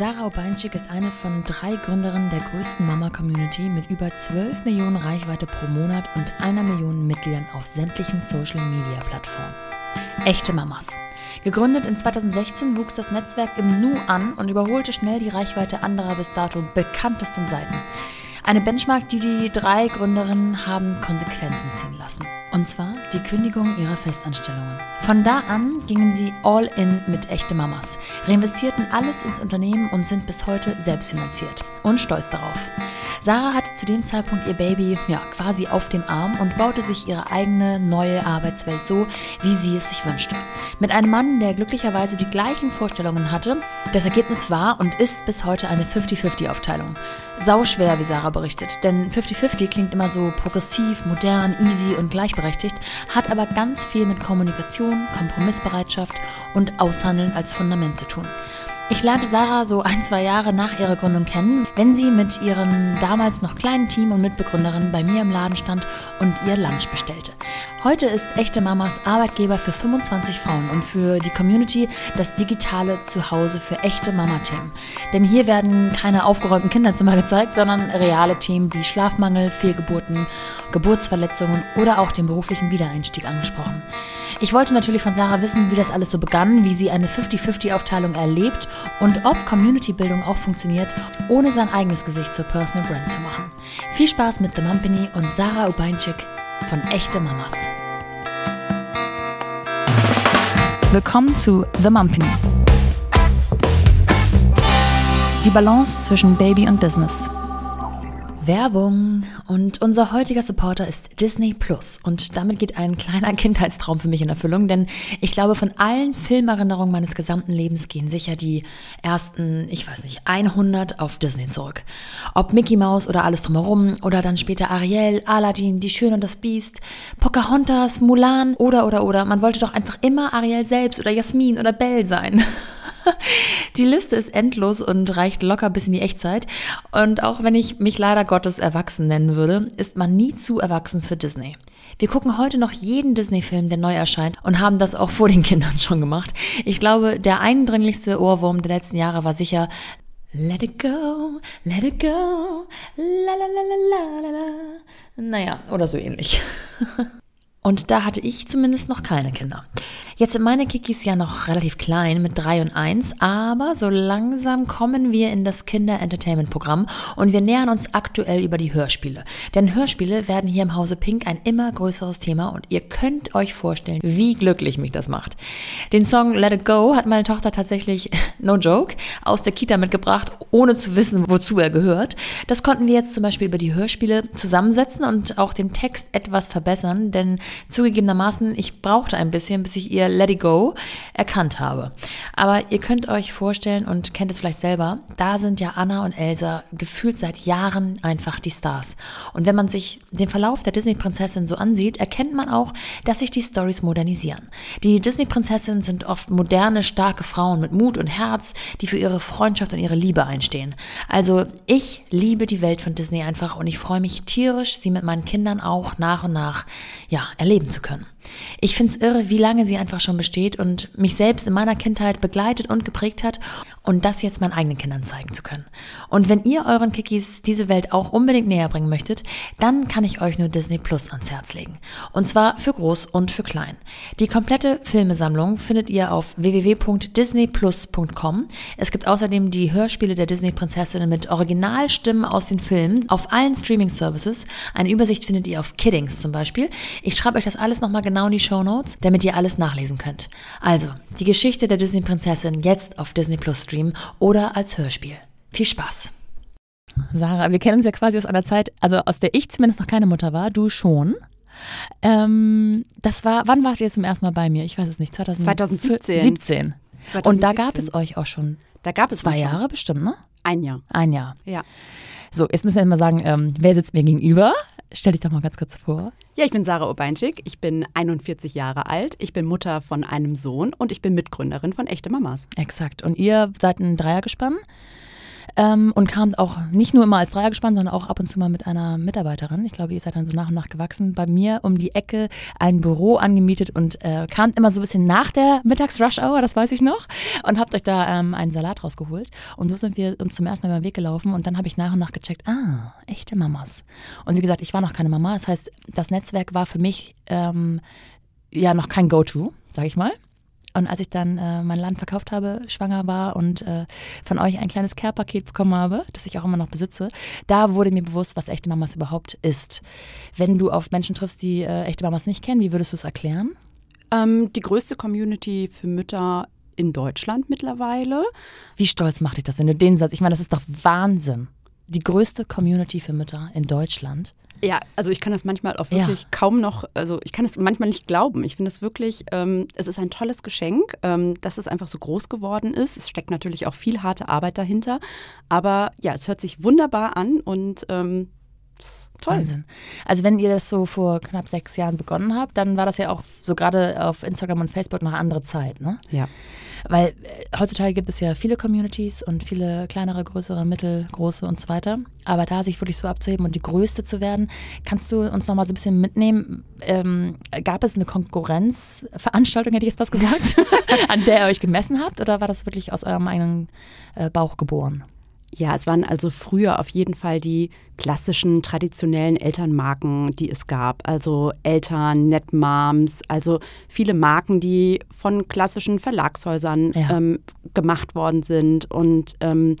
Sarah Obeinschik ist eine von drei Gründerinnen der größten Mama-Community mit über 12 Millionen Reichweite pro Monat und einer Million Mitgliedern auf sämtlichen Social-Media-Plattformen. Echte Mamas. Gegründet in 2016 wuchs das Netzwerk im Nu an und überholte schnell die Reichweite anderer bis dato bekanntesten Seiten. Eine Benchmark, die die drei Gründerinnen haben Konsequenzen ziehen lassen. Und zwar die Kündigung ihrer Festanstellungen. Von da an gingen sie all in mit echte Mamas, reinvestierten alles ins Unternehmen und sind bis heute selbstfinanziert und stolz darauf. Sarah hatte zu dem Zeitpunkt ihr Baby ja quasi auf dem Arm und baute sich ihre eigene neue Arbeitswelt so, wie sie es sich wünschte. Mit einem Mann, der glücklicherweise die gleichen Vorstellungen hatte. Das Ergebnis war und ist bis heute eine 50-50-Aufteilung. Sau schwer, wie Sarah berichtet, denn 50-50 klingt immer so progressiv, modern, easy und gleichberechtigt, hat aber ganz viel mit Kommunikation, Kompromissbereitschaft und Aushandeln als Fundament zu tun. Ich lernte Sarah so ein, zwei Jahre nach ihrer Gründung kennen, wenn sie mit ihrem damals noch kleinen Team und Mitbegründerin bei mir im Laden stand und ihr Lunch bestellte. Heute ist Echte Mamas Arbeitgeber für 25 Frauen und für die Community das digitale Zuhause für echte Mama-Themen. Denn hier werden keine aufgeräumten Kinderzimmer gezeigt, sondern reale Themen wie Schlafmangel, Fehlgeburten, Geburtsverletzungen oder auch den beruflichen Wiedereinstieg angesprochen. Ich wollte natürlich von Sarah wissen, wie das alles so begann, wie sie eine 50-50-Aufteilung erlebt und ob Community-Bildung auch funktioniert, ohne sein eigenes Gesicht zur Personal Brand zu machen. Viel Spaß mit The Mumpany und Sarah Ubeinczyk von Echte Mamas. Willkommen zu The Mumpany. Die Balance zwischen Baby und Business. Werbung. Und unser heutiger Supporter ist Disney Plus. Und damit geht ein kleiner Kindheitstraum für mich in Erfüllung, denn ich glaube, von allen Filmerinnerungen meines gesamten Lebens gehen sicher die ersten, ich weiß nicht, 100 auf Disney zurück. Ob Mickey Mouse oder alles drumherum oder dann später Ariel, Aladdin, Die Schöne und das Biest, Pocahontas, Mulan oder oder oder. Man wollte doch einfach immer Ariel selbst oder Jasmin oder Belle sein. Die Liste ist endlos und reicht locker bis in die Echtzeit. Und auch wenn ich mich leider Gottes erwachsen nennen würde, ist man nie zu erwachsen für Disney. Wir gucken heute noch jeden Disney-Film, der neu erscheint und haben das auch vor den Kindern schon gemacht. Ich glaube, der eindringlichste Ohrwurm der letzten Jahre war sicher Let it go, let it go, la la la la la la. Naja, oder so ähnlich. Und da hatte ich zumindest noch keine Kinder. Jetzt sind meine Kikis ja noch relativ klein mit drei und eins, aber so langsam kommen wir in das Kinder-Entertainment-Programm und wir nähern uns aktuell über die Hörspiele. Denn Hörspiele werden hier im Hause Pink ein immer größeres Thema und ihr könnt euch vorstellen, wie glücklich mich das macht. Den Song Let It Go hat meine Tochter tatsächlich, no joke, aus der Kita mitgebracht, ohne zu wissen, wozu er gehört. Das konnten wir jetzt zum Beispiel über die Hörspiele zusammensetzen und auch den Text etwas verbessern, denn zugegebenermaßen, ich brauchte ein bisschen, bis ich ihr Let It Go erkannt habe. Aber ihr könnt euch vorstellen und kennt es vielleicht selber, da sind ja Anna und Elsa gefühlt seit Jahren einfach die Stars. Und wenn man sich den Verlauf der Disney-Prinzessin so ansieht, erkennt man auch, dass sich die Stories modernisieren. Die Disney-Prinzessinnen sind oft moderne, starke Frauen mit Mut und Herz, die für ihre Freundschaft und ihre Liebe einstehen. Also ich liebe die Welt von Disney einfach und ich freue mich tierisch, sie mit meinen Kindern auch nach und nach, ja, erleben zu können. Ich finde es irre, wie lange sie einfach schon besteht und mich selbst in meiner Kindheit begleitet und geprägt hat und das jetzt meinen eigenen Kindern zeigen zu können. Und wenn ihr euren Kikis diese Welt auch unbedingt näher bringen möchtet, dann kann ich euch nur Disney Plus ans Herz legen. Und zwar für groß und für klein. Die komplette Filmesammlung findet ihr auf www.disneyplus.com. Es gibt außerdem die Hörspiele der Disney-Prinzessinnen mit Originalstimmen aus den Filmen auf allen Streaming-Services. Eine Übersicht findet ihr auf Kiddings zum Beispiel. Ich schreibe euch das alles nochmal genau in die Show Notes, damit ihr alles nachlesen könnt. Also, die Geschichte der Disney-Prinzessin jetzt auf Disney Plus streamen oder als Hörspiel. Viel Spaß! Sarah, wir kennen uns ja quasi aus einer Zeit, also aus der ich zumindest noch keine Mutter war, du schon. Ähm, das war, wann wart ihr zum ersten Mal bei mir? Ich weiß es nicht, 2017. 2017. 2017. Und da gab es euch auch schon. Da gab es zwei Jahre bestimmt, ne? Ein Jahr. Ein Jahr. Ja. So, jetzt müssen wir mal sagen, ähm, wer sitzt mir gegenüber? Stell dich doch mal ganz kurz vor. Ja, ich bin Sarah Obeinschik, ich bin 41 Jahre alt, ich bin Mutter von einem Sohn und ich bin Mitgründerin von Echte Mamas. Exakt. Und ihr seid ein Dreiergespann. Ähm, und kam auch nicht nur immer als Dreiergespann, sondern auch ab und zu mal mit einer Mitarbeiterin. Ich glaube, ihr seid dann so nach und nach gewachsen. Bei mir um die Ecke ein Büro angemietet und äh, kam immer so ein bisschen nach der Mittags-Rush-Hour, das weiß ich noch, und habt euch da ähm, einen Salat rausgeholt. Und so sind wir uns zum ersten Mal über den Weg gelaufen und dann habe ich nach und nach gecheckt, ah, echte Mamas. Und wie gesagt, ich war noch keine Mama. Das heißt, das Netzwerk war für mich ähm, ja noch kein Go-To, sag ich mal. Und als ich dann äh, mein Land verkauft habe, schwanger war und äh, von euch ein kleines Care-Paket bekommen habe, das ich auch immer noch besitze, da wurde mir bewusst, was echte Mamas überhaupt ist. Wenn du auf Menschen triffst, die äh, echte Mamas nicht kennen, wie würdest du es erklären? Ähm, die größte Community für Mütter in Deutschland mittlerweile. Wie stolz macht dich das, wenn du den sagst? Ich meine, das ist doch Wahnsinn. Die größte Community für Mütter in Deutschland. Ja, also ich kann das manchmal auch wirklich ja. kaum noch, also ich kann es manchmal nicht glauben. Ich finde es wirklich, ähm, es ist ein tolles Geschenk, ähm, dass es einfach so groß geworden ist. Es steckt natürlich auch viel harte Arbeit dahinter, aber ja, es hört sich wunderbar an und ähm, Toll. Wahnsinn. Also wenn ihr das so vor knapp sechs Jahren begonnen habt, dann war das ja auch so gerade auf Instagram und Facebook noch eine andere Zeit, ne? Ja. Weil äh, heutzutage gibt es ja viele Communities und viele kleinere, größere, mittelgroße und so weiter. Aber da sich wirklich so abzuheben und die größte zu werden, kannst du uns noch mal so ein bisschen mitnehmen? Ähm, gab es eine Konkurrenzveranstaltung, hätte ich jetzt was gesagt, an der ihr euch gemessen habt? Oder war das wirklich aus eurem eigenen äh, Bauch geboren? Ja, es waren also früher auf jeden Fall die klassischen traditionellen Elternmarken, die es gab. Also Eltern, Netmoms, also viele Marken, die von klassischen Verlagshäusern ja. ähm, gemacht worden sind. Und ähm,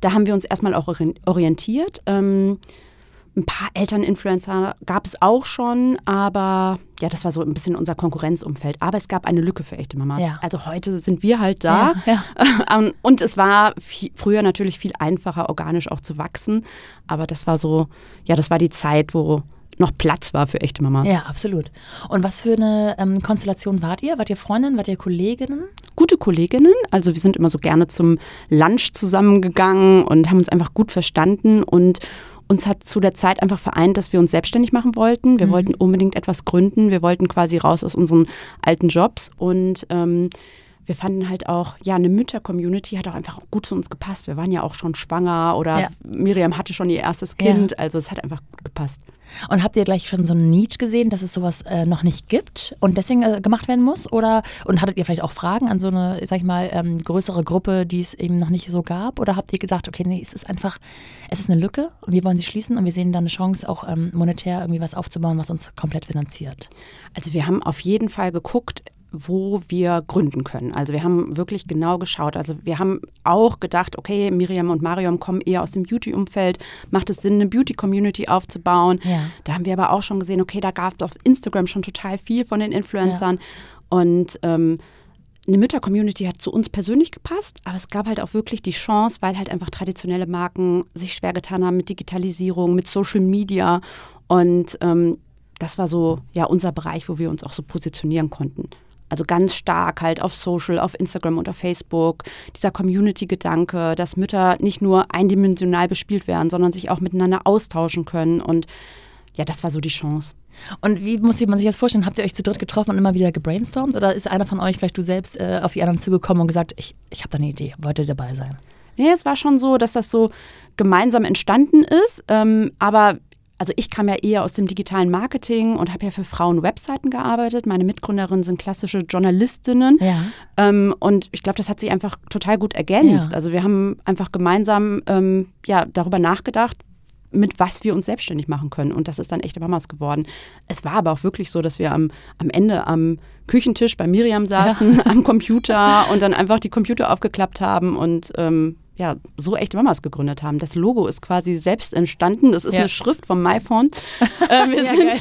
da haben wir uns erstmal auch orientiert. Ähm, ein paar Elterninfluencer gab es auch schon, aber ja, das war so ein bisschen unser Konkurrenzumfeld. Aber es gab eine Lücke für echte Mamas. Ja. Also heute sind wir halt da. Ja, ja. Und es war viel, früher natürlich viel einfacher, organisch auch zu wachsen. Aber das war so, ja, das war die Zeit, wo noch Platz war für echte Mamas. Ja, absolut. Und was für eine ähm, Konstellation wart ihr? Wart ihr Freundinnen? Wart ihr Kolleginnen? Gute Kolleginnen. Also wir sind immer so gerne zum Lunch zusammengegangen und haben uns einfach gut verstanden und uns hat zu der Zeit einfach vereint, dass wir uns selbstständig machen wollten. Wir mhm. wollten unbedingt etwas gründen. Wir wollten quasi raus aus unseren alten Jobs und ähm, wir fanden halt auch, ja, eine Mütter-Community hat auch einfach gut zu uns gepasst. Wir waren ja auch schon schwanger oder ja. Miriam hatte schon ihr erstes Kind, ja. also es hat einfach gut gepasst. Und habt ihr gleich schon so ein Need gesehen, dass es sowas äh, noch nicht gibt und deswegen äh, gemacht werden muss? Oder und hattet ihr vielleicht auch Fragen an so eine, sag ich mal, ähm, größere Gruppe, die es eben noch nicht so gab? Oder habt ihr gedacht, okay, nee, es ist einfach, es ist eine Lücke und wir wollen sie schließen und wir sehen da eine Chance, auch ähm, monetär irgendwie was aufzubauen, was uns komplett finanziert? Also wir haben auf jeden Fall geguckt, wo wir gründen können. Also wir haben wirklich genau geschaut. Also wir haben auch gedacht, okay, Miriam und Mariam kommen eher aus dem Beauty-Umfeld. Macht es Sinn, eine Beauty-Community aufzubauen? Ja. Da haben wir aber auch schon gesehen, okay, da gab es auf Instagram schon total viel von den Influencern. Ja. Und ähm, eine Mütter-Community hat zu uns persönlich gepasst, aber es gab halt auch wirklich die Chance, weil halt einfach traditionelle Marken sich schwer getan haben mit Digitalisierung, mit Social Media. Und ähm, das war so ja unser Bereich, wo wir uns auch so positionieren konnten. Also ganz stark halt auf Social, auf Instagram und auf Facebook. Dieser Community-Gedanke, dass Mütter nicht nur eindimensional bespielt werden, sondern sich auch miteinander austauschen können. Und ja, das war so die Chance. Und wie muss man sich das vorstellen? Habt ihr euch zu dritt getroffen und immer wieder gebrainstormt? Oder ist einer von euch, vielleicht du selbst, äh, auf die anderen zugekommen und gesagt, ich, ich habe da eine Idee, wollt ihr dabei sein? Nee, es war schon so, dass das so gemeinsam entstanden ist. Ähm, aber also ich kam ja eher aus dem digitalen Marketing und habe ja für Frauen Webseiten gearbeitet. Meine Mitgründerinnen sind klassische Journalistinnen. Ja. Ähm, und ich glaube, das hat sich einfach total gut ergänzt. Ja. Also wir haben einfach gemeinsam ähm, ja, darüber nachgedacht, mit was wir uns selbstständig machen können. Und das ist dann echte Mamas geworden. Es war aber auch wirklich so, dass wir am, am Ende am Küchentisch bei Miriam saßen, ja. am Computer und dann einfach die Computer aufgeklappt haben und ähm, ja, so echte Mamas gegründet haben. Das Logo ist quasi selbst entstanden. Das ist ja. eine Schrift vom MyFont. Äh, wir, ja, sind,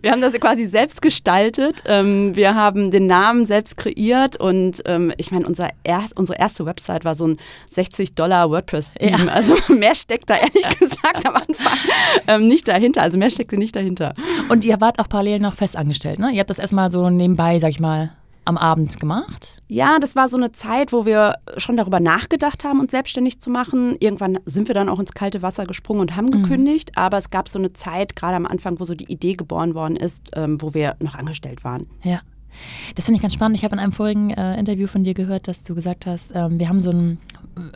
wir haben das quasi selbst gestaltet. Ähm, wir haben den Namen selbst kreiert und ähm, ich meine, unser erst, unsere erste Website war so ein 60 Dollar WordPress-Theme. Ja. Also mehr steckt da ehrlich gesagt am Anfang ähm, nicht dahinter. Also mehr steckte nicht dahinter. Und ihr wart auch parallel noch festangestellt, ne? Ihr habt das erstmal so nebenbei, sag ich mal, am Abend gemacht? Ja, das war so eine Zeit, wo wir schon darüber nachgedacht haben, uns selbstständig zu machen. Irgendwann sind wir dann auch ins kalte Wasser gesprungen und haben mhm. gekündigt. Mhm. Aber es gab so eine Zeit, gerade am Anfang, wo so die Idee geboren worden ist, ähm, wo wir noch angestellt waren. Ja. Das finde ich ganz spannend. Ich habe in einem vorigen äh, Interview von dir gehört, dass du gesagt hast, ähm, wir haben so ein,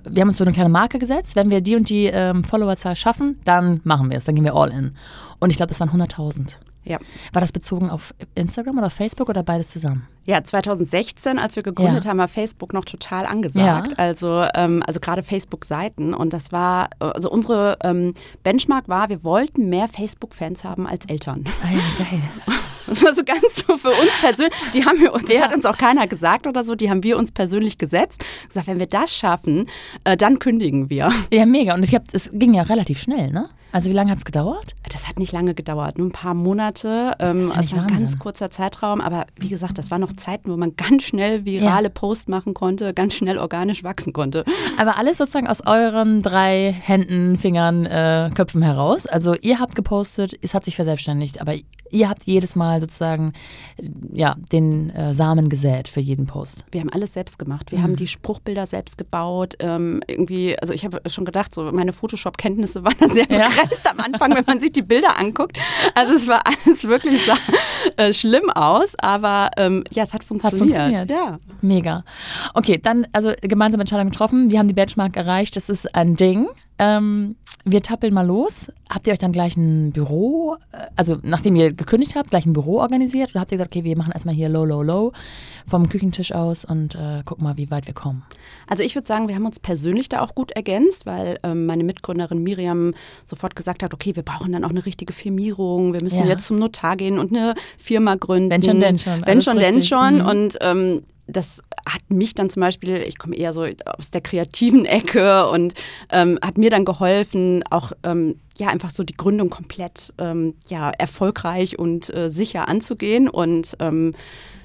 wir haben uns so eine kleine Marke gesetzt. Wenn wir die und die ähm, Followerzahl schaffen, dann machen wir es, dann gehen wir all in. Und ich glaube, das waren 100.000. Ja. War das bezogen auf Instagram oder Facebook oder beides zusammen? Ja, 2016, als wir gegründet Ja. haben, war Facebook noch total angesagt. Ja. Also, ähm, also gerade Facebook-Seiten. Und das war, also unsere ähm, Benchmark war, wir wollten mehr Facebook-Fans haben als Eltern. Ah, ja, geil. Das war so ganz so für uns persönlich. Die haben wir uns, das Ja. hat uns auch keiner gesagt oder so, die haben wir uns persönlich gesetzt. Gesagt, wenn wir das schaffen, äh, dann kündigen wir. Ja, mega. Und ich glaube, es ging ja relativ schnell, ne? Also wie lange hat es gedauert? Das hat nicht lange gedauert, nur ein paar Monate. Ähm, Das also ein ganz kurzer Zeitraum. Aber wie gesagt, das waren noch Zeiten, wo man ganz schnell virale Posts machen konnte, ganz schnell organisch wachsen konnte. Aber alles sozusagen aus euren drei Händen, Fingern, äh, Köpfen heraus. Also ihr habt gepostet, es hat sich verselbstständigt, aber ihr habt jedes Mal sozusagen ja, den äh, Samen gesät für jeden Post. Wir haben alles selbst gemacht. Mhm. Wir haben die Spruchbilder selbst gebaut. Ähm, irgendwie, also ich habe schon gedacht, so meine Photoshop-Kenntnisse waren da sehr Ja. begrenzt am Anfang, wenn man sich die Bilder anguckt. Also es war alles wirklich sah, äh, schlimm aus, aber ähm, ja, es hat funktioniert. funktioniert. Ja. Mega. Okay, dann also gemeinsame Entscheidung getroffen. Wir haben die Benchmark erreicht. Das ist ein Ding. Ähm, wir tappeln mal los. Habt ihr euch dann gleich ein Büro, äh, also nachdem ihr gekündigt habt, gleich ein Büro organisiert? Oder habt ihr gesagt, okay, wir machen erstmal hier low, low, low vom Küchentisch aus und äh, gucken mal, wie weit wir kommen? Also ich würde sagen, wir haben uns persönlich da auch gut ergänzt, weil ähm, meine Mitgründerin Miriam sofort gesagt hat, okay, wir brauchen dann auch eine richtige Firmierung, wir müssen Ja. jetzt zum Notar gehen und eine Firma gründen. Wenn schon, denn schon. Wenn schon, denn schon. Mhm. Und ähm, das hat mich dann zum Beispiel, ich komme eher so aus der kreativen Ecke und ähm, hat mir dann geholfen, auch ähm, ja einfach so die Gründung komplett ähm, ja erfolgreich und äh, sicher anzugehen und ähm,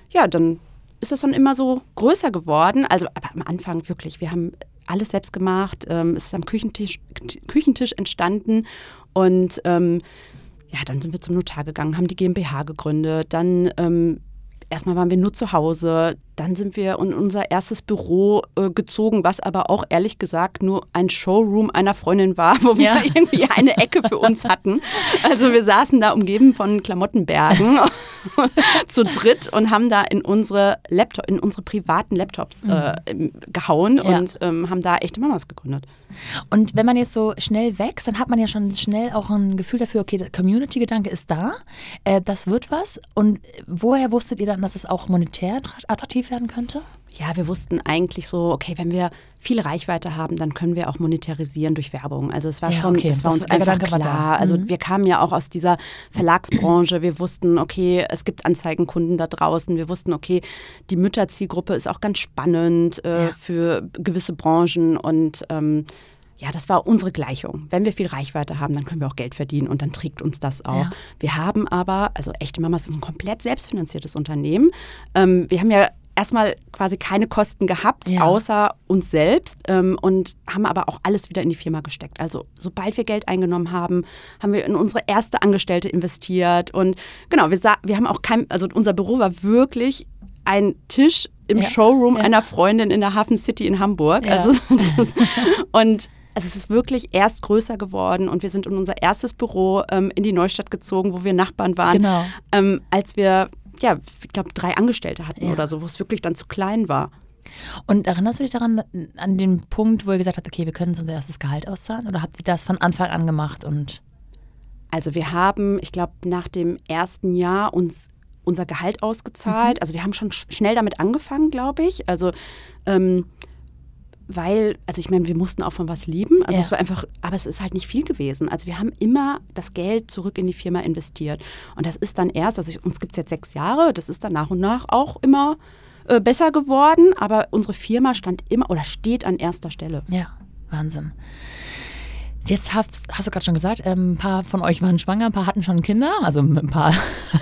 ja dann ist es dann immer so größer geworden. Also aber am Anfang wirklich, wir haben alles selbst gemacht. Ähm, es ist am Küchentisch, Küchentisch entstanden und ähm, ja, dann sind wir zum Notar gegangen, haben die GmbH gegründet, dann erstmal waren wir nur zu Hause, dann sind wir in unser erstes Büro äh, gezogen, was aber auch ehrlich gesagt nur ein Showroom einer Freundin war, wo wir Ja. irgendwie eine Ecke für uns hatten. Also wir saßen da umgeben von Klamottenbergen zu dritt und haben da in unsere Laptop, in unsere privaten Laptops äh, im- gehauen Ja. und ähm, haben da echte Mamas gegründet. Und wenn man jetzt so schnell wächst, dann hat man ja schon schnell auch ein Gefühl dafür, okay, der Community-Gedanke ist da, äh, das wird was. Und woher wusstet ihr dann, dass es auch monetär attraktiv werden könnte? Ja, wir wussten eigentlich so, okay, wenn wir viel Reichweite haben, dann können wir auch monetarisieren durch Werbung. Also es war Ja, schon, okay, das war uns einfach Gedanke klar. Also Mhm. wir kamen ja auch aus dieser Verlagsbranche. Wir wussten, okay, es gibt Anzeigenkunden da draußen. Wir wussten, okay, die Mütterzielgruppe ist auch ganz spannend äh, Ja. für gewisse Branchen und ähm, ja, das war unsere Gleichung. Wenn wir viel Reichweite haben, dann können wir auch Geld verdienen und dann trägt uns das auch. Ja. Wir haben aber, also echte Mamas ist ein komplett selbstfinanziertes Unternehmen. Ähm, wir haben ja erstmal quasi keine Kosten gehabt, Ja. außer uns selbst ähm, und haben aber auch alles wieder in die Firma gesteckt. Also sobald wir Geld eingenommen haben, haben wir in unsere erste Angestellte investiert und genau, wir, wir haben auch kein, also unser Büro war wirklich ein Tisch im Ja. Showroom Ja. einer Freundin in der Hafen City in Hamburg. Also das, und also es ist wirklich erst größer geworden und wir sind in unser erstes Büro ähm, in die Neustadt gezogen, wo wir Nachbarn waren, Genau. ähm, als wir, ja, ich glaube, drei Angestellte hatten Ja. oder so, wo es wirklich dann zu klein war. Und erinnerst du dich daran, an den Punkt, wo ihr gesagt habt, okay, wir können uns unser erstes Gehalt auszahlen? Oder habt ihr das von Anfang an gemacht? Und Also wir haben, ich glaube, nach dem ersten Jahr uns unser Gehalt ausgezahlt. Also wir haben schon sch- schnell damit angefangen, glaube ich. Also ähm, weil, also ich meine, wir mussten auch von was leben. Also Ja. es war einfach, aber es ist halt nicht viel gewesen. Also wir haben immer das Geld zurück in die Firma investiert. Und das ist dann erst, also ich, uns gibt es jetzt sechs Jahre, das ist dann nach und nach auch immer äh, besser geworden. Aber unsere Firma stand immer oder steht an erster Stelle. ja, Wahnsinn. Jetzt hast, hast du gerade schon gesagt, ähm, ein paar von euch waren schwanger, ein paar hatten schon Kinder, also ein paar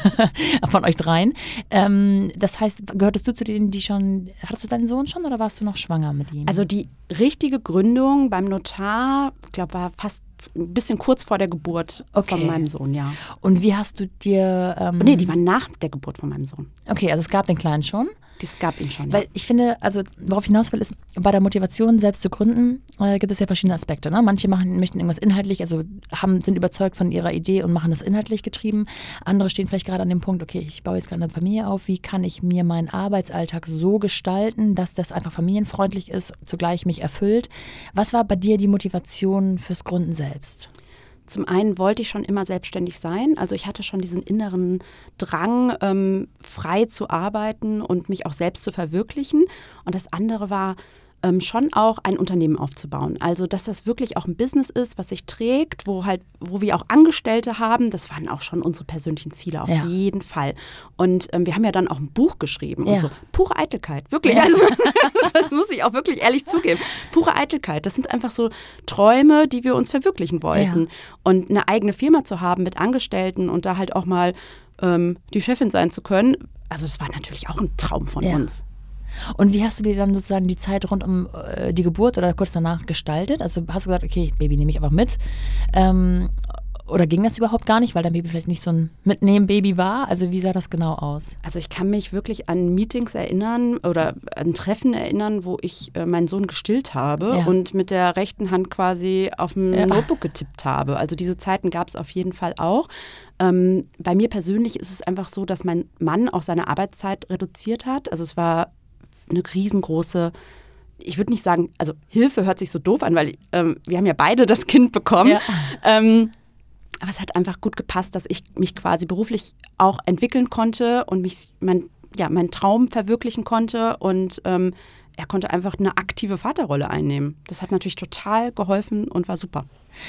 von euch dreien. Ähm, das heißt, gehörtest du zu denen, die schon, hattest du deinen Sohn schon oder warst du noch schwanger mit ihm? Also die richtige Gründung beim Notar, ich glaube, war fast ein bisschen kurz vor der Geburt Okay. von meinem Sohn, ja. Und wie hast du dir. Ähm, Nee, die war nach der Geburt von meinem Sohn. Okay, also es gab den Kleinen schon. Das gab ihn schon. Weil ich finde, also worauf ich hinaus will, ist, bei der Motivation, selbst zu gründen, äh, gibt es ja verschiedene Aspekte. Ne? Manche machen, möchten irgendwas inhaltlich, also haben, sind überzeugt von ihrer Idee und machen das inhaltlich getrieben. Andere stehen vielleicht gerade an dem Punkt, okay, ich baue jetzt gerade eine Familie auf, wie kann ich mir meinen Arbeitsalltag so gestalten, dass das einfach familienfreundlich ist, zugleich mich erfüllt. Was war bei dir die Motivation fürs Gründen selbst? Zum einen wollte ich schon immer selbstständig sein. Also ich hatte schon diesen inneren Drang, ähm, frei zu arbeiten und mich auch selbst zu verwirklichen. Und das andere war, ähm, schon auch ein Unternehmen aufzubauen. Also, dass das wirklich auch ein Business ist, was sich trägt, wo halt, wo wir auch Angestellte haben, das waren auch schon unsere persönlichen Ziele, auf ja. jeden Fall. Und ähm, wir haben ja dann auch ein Buch geschrieben ja. und so. Pure Eitelkeit, wirklich. Ja. Also, das muss ich auch wirklich ehrlich zugeben. Pure Eitelkeit, das sind einfach so Träume, die wir uns verwirklichen wollten. Und eine eigene Firma zu haben mit Angestellten und da halt auch mal ähm, die Chefin sein zu können, also das war natürlich auch ein Traum von uns. Und wie hast du dir dann sozusagen die Zeit rund um äh, die Geburt oder kurz danach gestaltet? Also hast du gesagt, okay, Baby nehme ich einfach mit. Ähm, oder ging das überhaupt gar nicht, weil dein Baby vielleicht nicht so ein Mitnehmen-Baby war? Also wie sah das genau aus? Also ich kann mich wirklich an Meetings erinnern oder an Treffen erinnern, wo ich äh, meinen Sohn gestillt habe ja. und mit der rechten Hand quasi auf dem ja. Notebook getippt habe. Also diese Zeiten gab es auf jeden Fall auch. Ähm, bei mir persönlich ist es einfach so, dass mein Mann auch seine Arbeitszeit reduziert hat. Also es war eine riesengroße ich würde nicht sagen, also Hilfe hört sich so doof an, weil ähm, wir haben ja beide das Kind bekommen. Ja. Ähm, aber es hat einfach gut gepasst, dass ich mich quasi beruflich auch entwickeln konnte und mich mein, ja, meinen Traum verwirklichen konnte und ähm, er konnte einfach eine aktive Vaterrolle einnehmen. Das hat natürlich total geholfen und war super.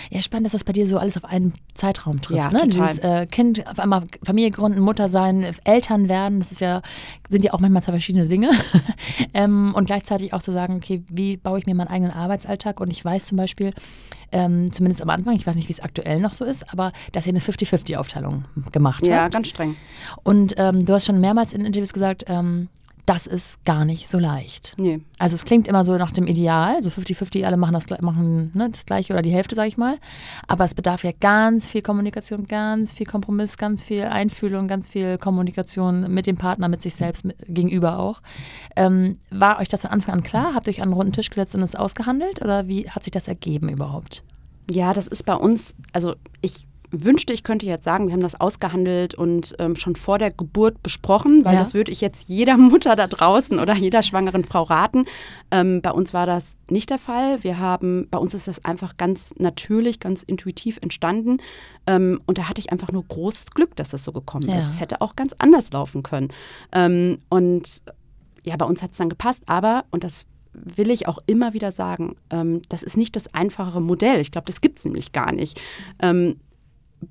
Ja, spannend, dass das bei dir so alles auf einen Zeitraum trifft. Ja, ne? total. Dieses äh, Kind auf einmal Familie gründen, Mutter sein, Eltern werden, das ist ja, sind ja auch manchmal zwei verschiedene Dinge. ähm, und gleichzeitig auch zu sagen, okay, wie baue ich mir meinen eigenen Arbeitsalltag? Und ich weiß zum Beispiel, ähm, zumindest am Anfang, ich weiß nicht, wie es aktuell noch so ist, aber dass ihr eine 50-50-Aufteilung gemacht ja, habt. Ja, ganz streng. Und ähm, du hast schon mehrmals in Interviews gesagt, ähm, das ist gar nicht so leicht. Nee. Also es klingt immer so nach dem Ideal, so 50-50, alle machen das, machen, ne, das gleiche oder die Hälfte, sage ich mal. Aber es bedarf ja ganz viel Kommunikation, ganz viel Kompromiss, ganz viel Einfühlung, ganz viel Kommunikation mit dem Partner, mit sich selbst mit, gegenüber auch. Ähm, war euch das von Anfang an klar? Habt ihr euch an einen runden Tisch gesetzt und es ausgehandelt? Oder wie hat sich das ergeben überhaupt? Ja, das ist bei uns, also ich wünschte, ich könnte jetzt sagen, wir haben das ausgehandelt und ähm, schon vor der Geburt besprochen, weil ja. das würde ich jetzt jeder Mutter da draußen oder jeder schwangeren Frau raten. Ähm, bei uns war das nicht der Fall. Wir haben, bei uns ist das einfach ganz natürlich, ganz intuitiv entstanden. Ähm, und da hatte ich einfach nur großes Glück, dass das so gekommen ja. ist. Es hätte auch ganz anders laufen können. Ähm, und ja, bei uns hat es dann gepasst, aber, und das will ich auch immer wieder sagen, ähm, das ist nicht das einfachere Modell. Ich glaube, das gibt es nämlich gar nicht. Ähm,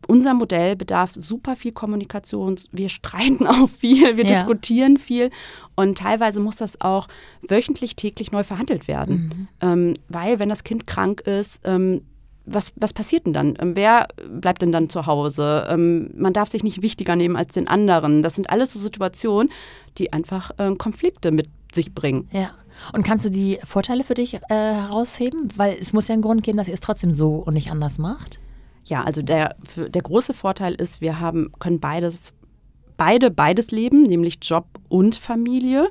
unser Modell bedarf super viel Kommunikation. Wir streiten auch viel, wir ja. diskutieren viel und teilweise muss das auch wöchentlich, täglich neu verhandelt werden. Mhm. Ähm, weil, wenn das Kind krank ist, ähm, was, was passiert denn dann? Ähm, wer bleibt denn dann zu Hause? Ähm, man darf sich nicht wichtiger nehmen als den anderen. Das sind alles so Situationen, die einfach äh, Konflikte mit sich bringen. Ja. Und kannst du die Vorteile für dich äh, herausheben? Weil es muss ja einen Grund geben, dass ihr es trotzdem so und nicht anders macht. Ja, also der, der große Vorteil ist, wir haben, können beides, beide beides leben, nämlich Job und Familie.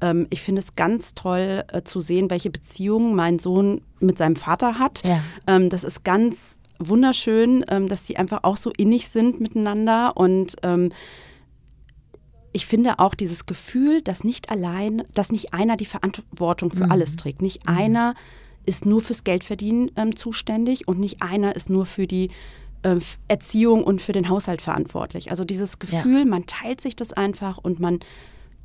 Ähm, ich finde es ganz toll äh, zu sehen, welche Beziehungen mein Sohn mit seinem Vater hat. Ja. Ähm, das ist ganz wunderschön, ähm, dass die einfach auch so innig sind miteinander und ähm, ich finde auch dieses Gefühl, dass nicht allein, dass nicht einer die Verantwortung für mhm. alles trägt, nicht mhm. einer ist nur fürs Geldverdienen ähm, zuständig und nicht einer ist nur für die äh, Erziehung und für den Haushalt verantwortlich. Also dieses Gefühl, ja. man teilt sich das einfach und man,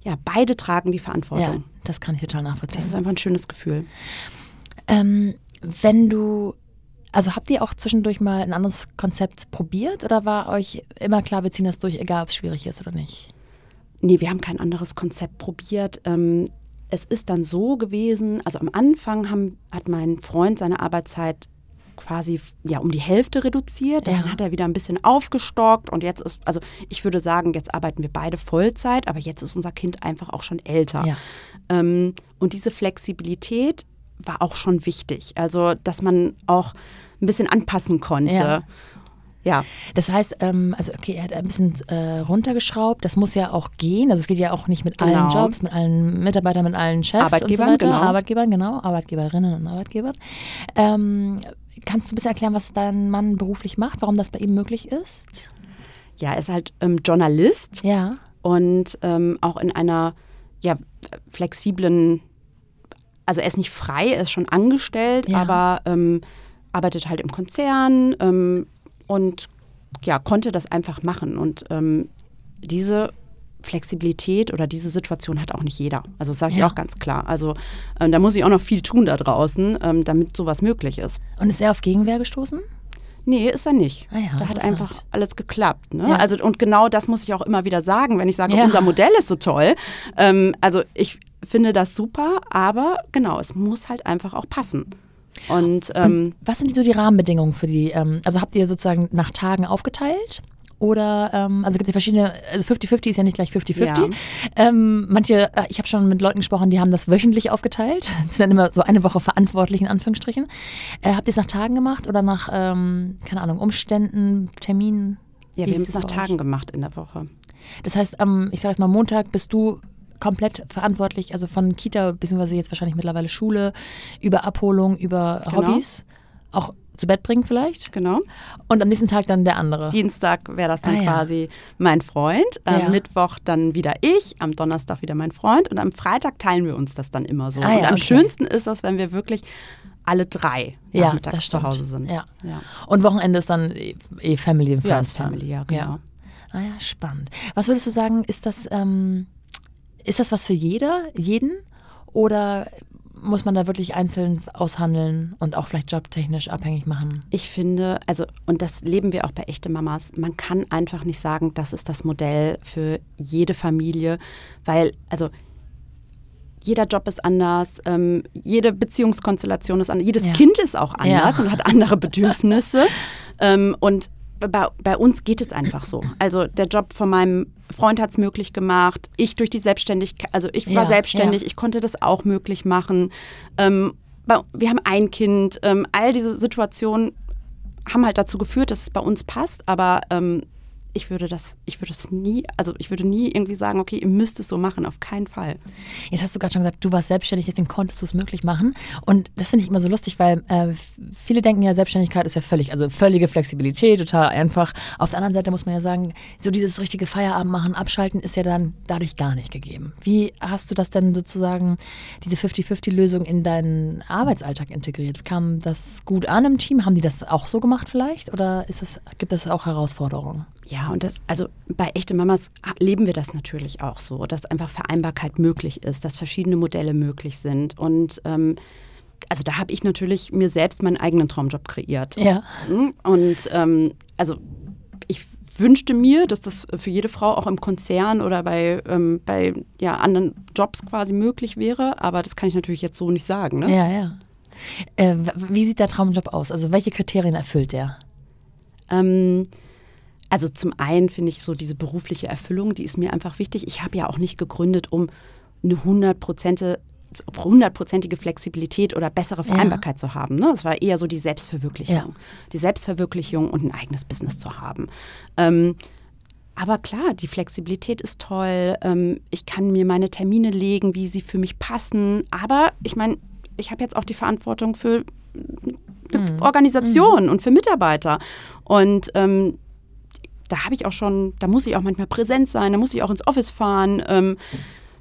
ja, beide tragen die Verantwortung. Ja, das kann ich total nachvollziehen. Das ist einfach ein schönes Gefühl. Ähm, wenn du also habt ihr auch zwischendurch mal ein anderes Konzept probiert oder war euch immer klar, wir ziehen das durch, egal ob es schwierig ist oder nicht? Nee, wir haben kein anderes Konzept probiert. Ähm, es ist dann so gewesen, also am Anfang haben, hat mein Freund seine Arbeitszeit quasi ja um die Hälfte reduziert. Dann ja. hat er wieder ein bisschen aufgestockt und jetzt ist, also ich würde sagen, jetzt arbeiten wir beide Vollzeit, aber jetzt ist unser Kind einfach auch schon älter. Ja. Ähm, und diese Flexibilität war auch schon wichtig. Also, dass man auch ein bisschen anpassen konnte. Ja. Ja. Das heißt, ähm, also okay, er hat ein bisschen äh, runtergeschraubt. Das muss ja auch gehen. Also es geht ja auch nicht mit Genau. allen Jobs, mit allen Mitarbeitern, mit allen Chefs Arbeitgebern, und so genau. Arbeitgebern, genau. Arbeitgeberinnen und Arbeitgebern. Ähm, kannst du ein bisschen erklären, was dein Mann beruflich macht, warum das bei ihm möglich ist? Ja, er ist halt ähm, Journalist Ja. und ähm, auch in einer ja, flexiblen, also er ist nicht frei, er ist schon angestellt, Ja. aber ähm, arbeitet halt im Konzern ähm, und ja, konnte das einfach machen. Und ähm, diese Flexibilität oder diese Situation hat auch nicht jeder. Also das sage ich Ja. auch ganz klar. Also ähm, da muss ich auch noch viel tun da draußen, ähm, damit sowas möglich ist. Und ist er auf Gegenwehr gestoßen? Nee, ist er nicht. Ah ja, da hat einfach alles geklappt. Ne? Ja. Also, und genau das muss ich auch immer wieder sagen, wenn ich sage, Ja. unser Modell ist so toll. Ähm, also ich finde das super, aber genau, es muss halt einfach auch passen. Und ähm, Was sind so die Rahmenbedingungen für die, ähm, also habt ihr sozusagen nach Tagen aufgeteilt? Oder, ähm, also gibt es ja verschiedene, also 50-50 ist ja nicht gleich 50-50. Ja. Ähm, manche, äh, ich habe schon mit Leuten gesprochen, die haben das wöchentlich aufgeteilt. Das sind dann immer so eine Woche verantwortlich in Anführungsstrichen. Äh, habt ihr es nach Tagen gemacht oder nach, ähm, keine Ahnung, Umständen, Terminen? ja, Wie wir haben es nach euch? Tagen gemacht in der Woche. Das heißt, am, ich sage jetzt mal, Montag bist du komplett verantwortlich, also von Kita, beziehungsweise jetzt wahrscheinlich mittlerweile Schule, über Abholung, über Genau. Hobbys, auch zu Bett bringen vielleicht. Genau. Und am nächsten Tag dann der andere. Dienstag wäre das dann Ah, ja. quasi mein Freund, am Ja. Mittwoch dann wieder ich, am Donnerstag wieder mein Freund und am Freitag teilen wir uns das dann immer so. Ah, ja, und am okay. schönsten ist das, wenn wir wirklich alle drei ja, nachmittags zu. Hause sind. Ja. Ja. Und Wochenende ist dann eh, eh Family Ja, Friends ist Family, ja, genau. Ah ja, spannend. Was würdest du sagen, ist das, ähm, ist das was für jeder, jeden? Oder muss man da wirklich einzeln aushandeln und auch vielleicht jobtechnisch abhängig machen? Ich finde, also, und das leben wir auch bei echte Mamas, man kann einfach nicht sagen, das ist das Modell für jede Familie, weil, also, jeder Job ist anders, ähm, jede Beziehungskonstellation ist anders, jedes Ja. Kind ist auch anders Ja. und hat andere Bedürfnisse. ähm, und bei, bei uns geht es einfach so. Also der Job von meinem Freund hat es möglich gemacht. Ich durch die Selbstständigkeit, also ich war Ja, selbstständig, ja. ich konnte das auch möglich machen. Ähm, bei, wir haben ein Kind. Ähm, all diese Situationen haben halt dazu geführt, dass es bei uns passt. Aber ähm, ich würde das, ich würde es nie, also ich würde nie irgendwie sagen, okay, ihr müsst es so machen, auf keinen Fall. Jetzt hast du gerade schon gesagt, du warst selbstständig, deswegen konntest du es möglich machen. Und das finde ich immer so lustig, weil äh, viele denken ja, Selbstständigkeit ist ja völlig, also völlige Flexibilität, total einfach. Auf der anderen Seite muss man ja sagen, so dieses richtige Feierabend machen, abschalten ist ja dann dadurch gar nicht gegeben. Wie hast du das denn sozusagen, diese 50-50-Lösung in deinen Arbeitsalltag integriert? Kam das gut an im Team? Haben die das auch so gemacht vielleicht? Oder ist es, gibt es auch Herausforderungen? Ja, und das, also bei echte Mamas leben wir das natürlich auch so, dass einfach Vereinbarkeit möglich ist, dass verschiedene Modelle möglich sind. Und ähm, also da habe ich natürlich mir selbst meinen eigenen Traumjob kreiert. Ja. Und ähm, also ich wünschte mir, dass das für jede Frau auch im Konzern oder bei, ähm, bei ja, anderen Jobs quasi möglich wäre, aber das kann ich natürlich jetzt so nicht sagen. Ne? Ja, ja. Äh, wie sieht der Traumjob aus? Also welche Kriterien erfüllt der? Ähm, also zum einen finde ich so diese berufliche Erfüllung, die ist mir einfach wichtig. Ich habe ja auch nicht gegründet, um eine hundertprozentige hundertprozentige Flexibilität oder bessere Vereinbarkeit zu haben. Ne? Es war eher so die Selbstverwirklichung. Ja. Die Selbstverwirklichung und ein eigenes Business zu haben. Ähm, aber klar, die Flexibilität ist toll. Ähm, ich kann mir meine Termine legen, wie sie für mich passen. Aber ich meine, ich habe jetzt auch die Verantwortung für eine Organisation und für Mitarbeiter. Und ähm, da habe ich auch schon, da muss ich auch manchmal präsent sein, da muss ich auch ins Office fahren. Ähm,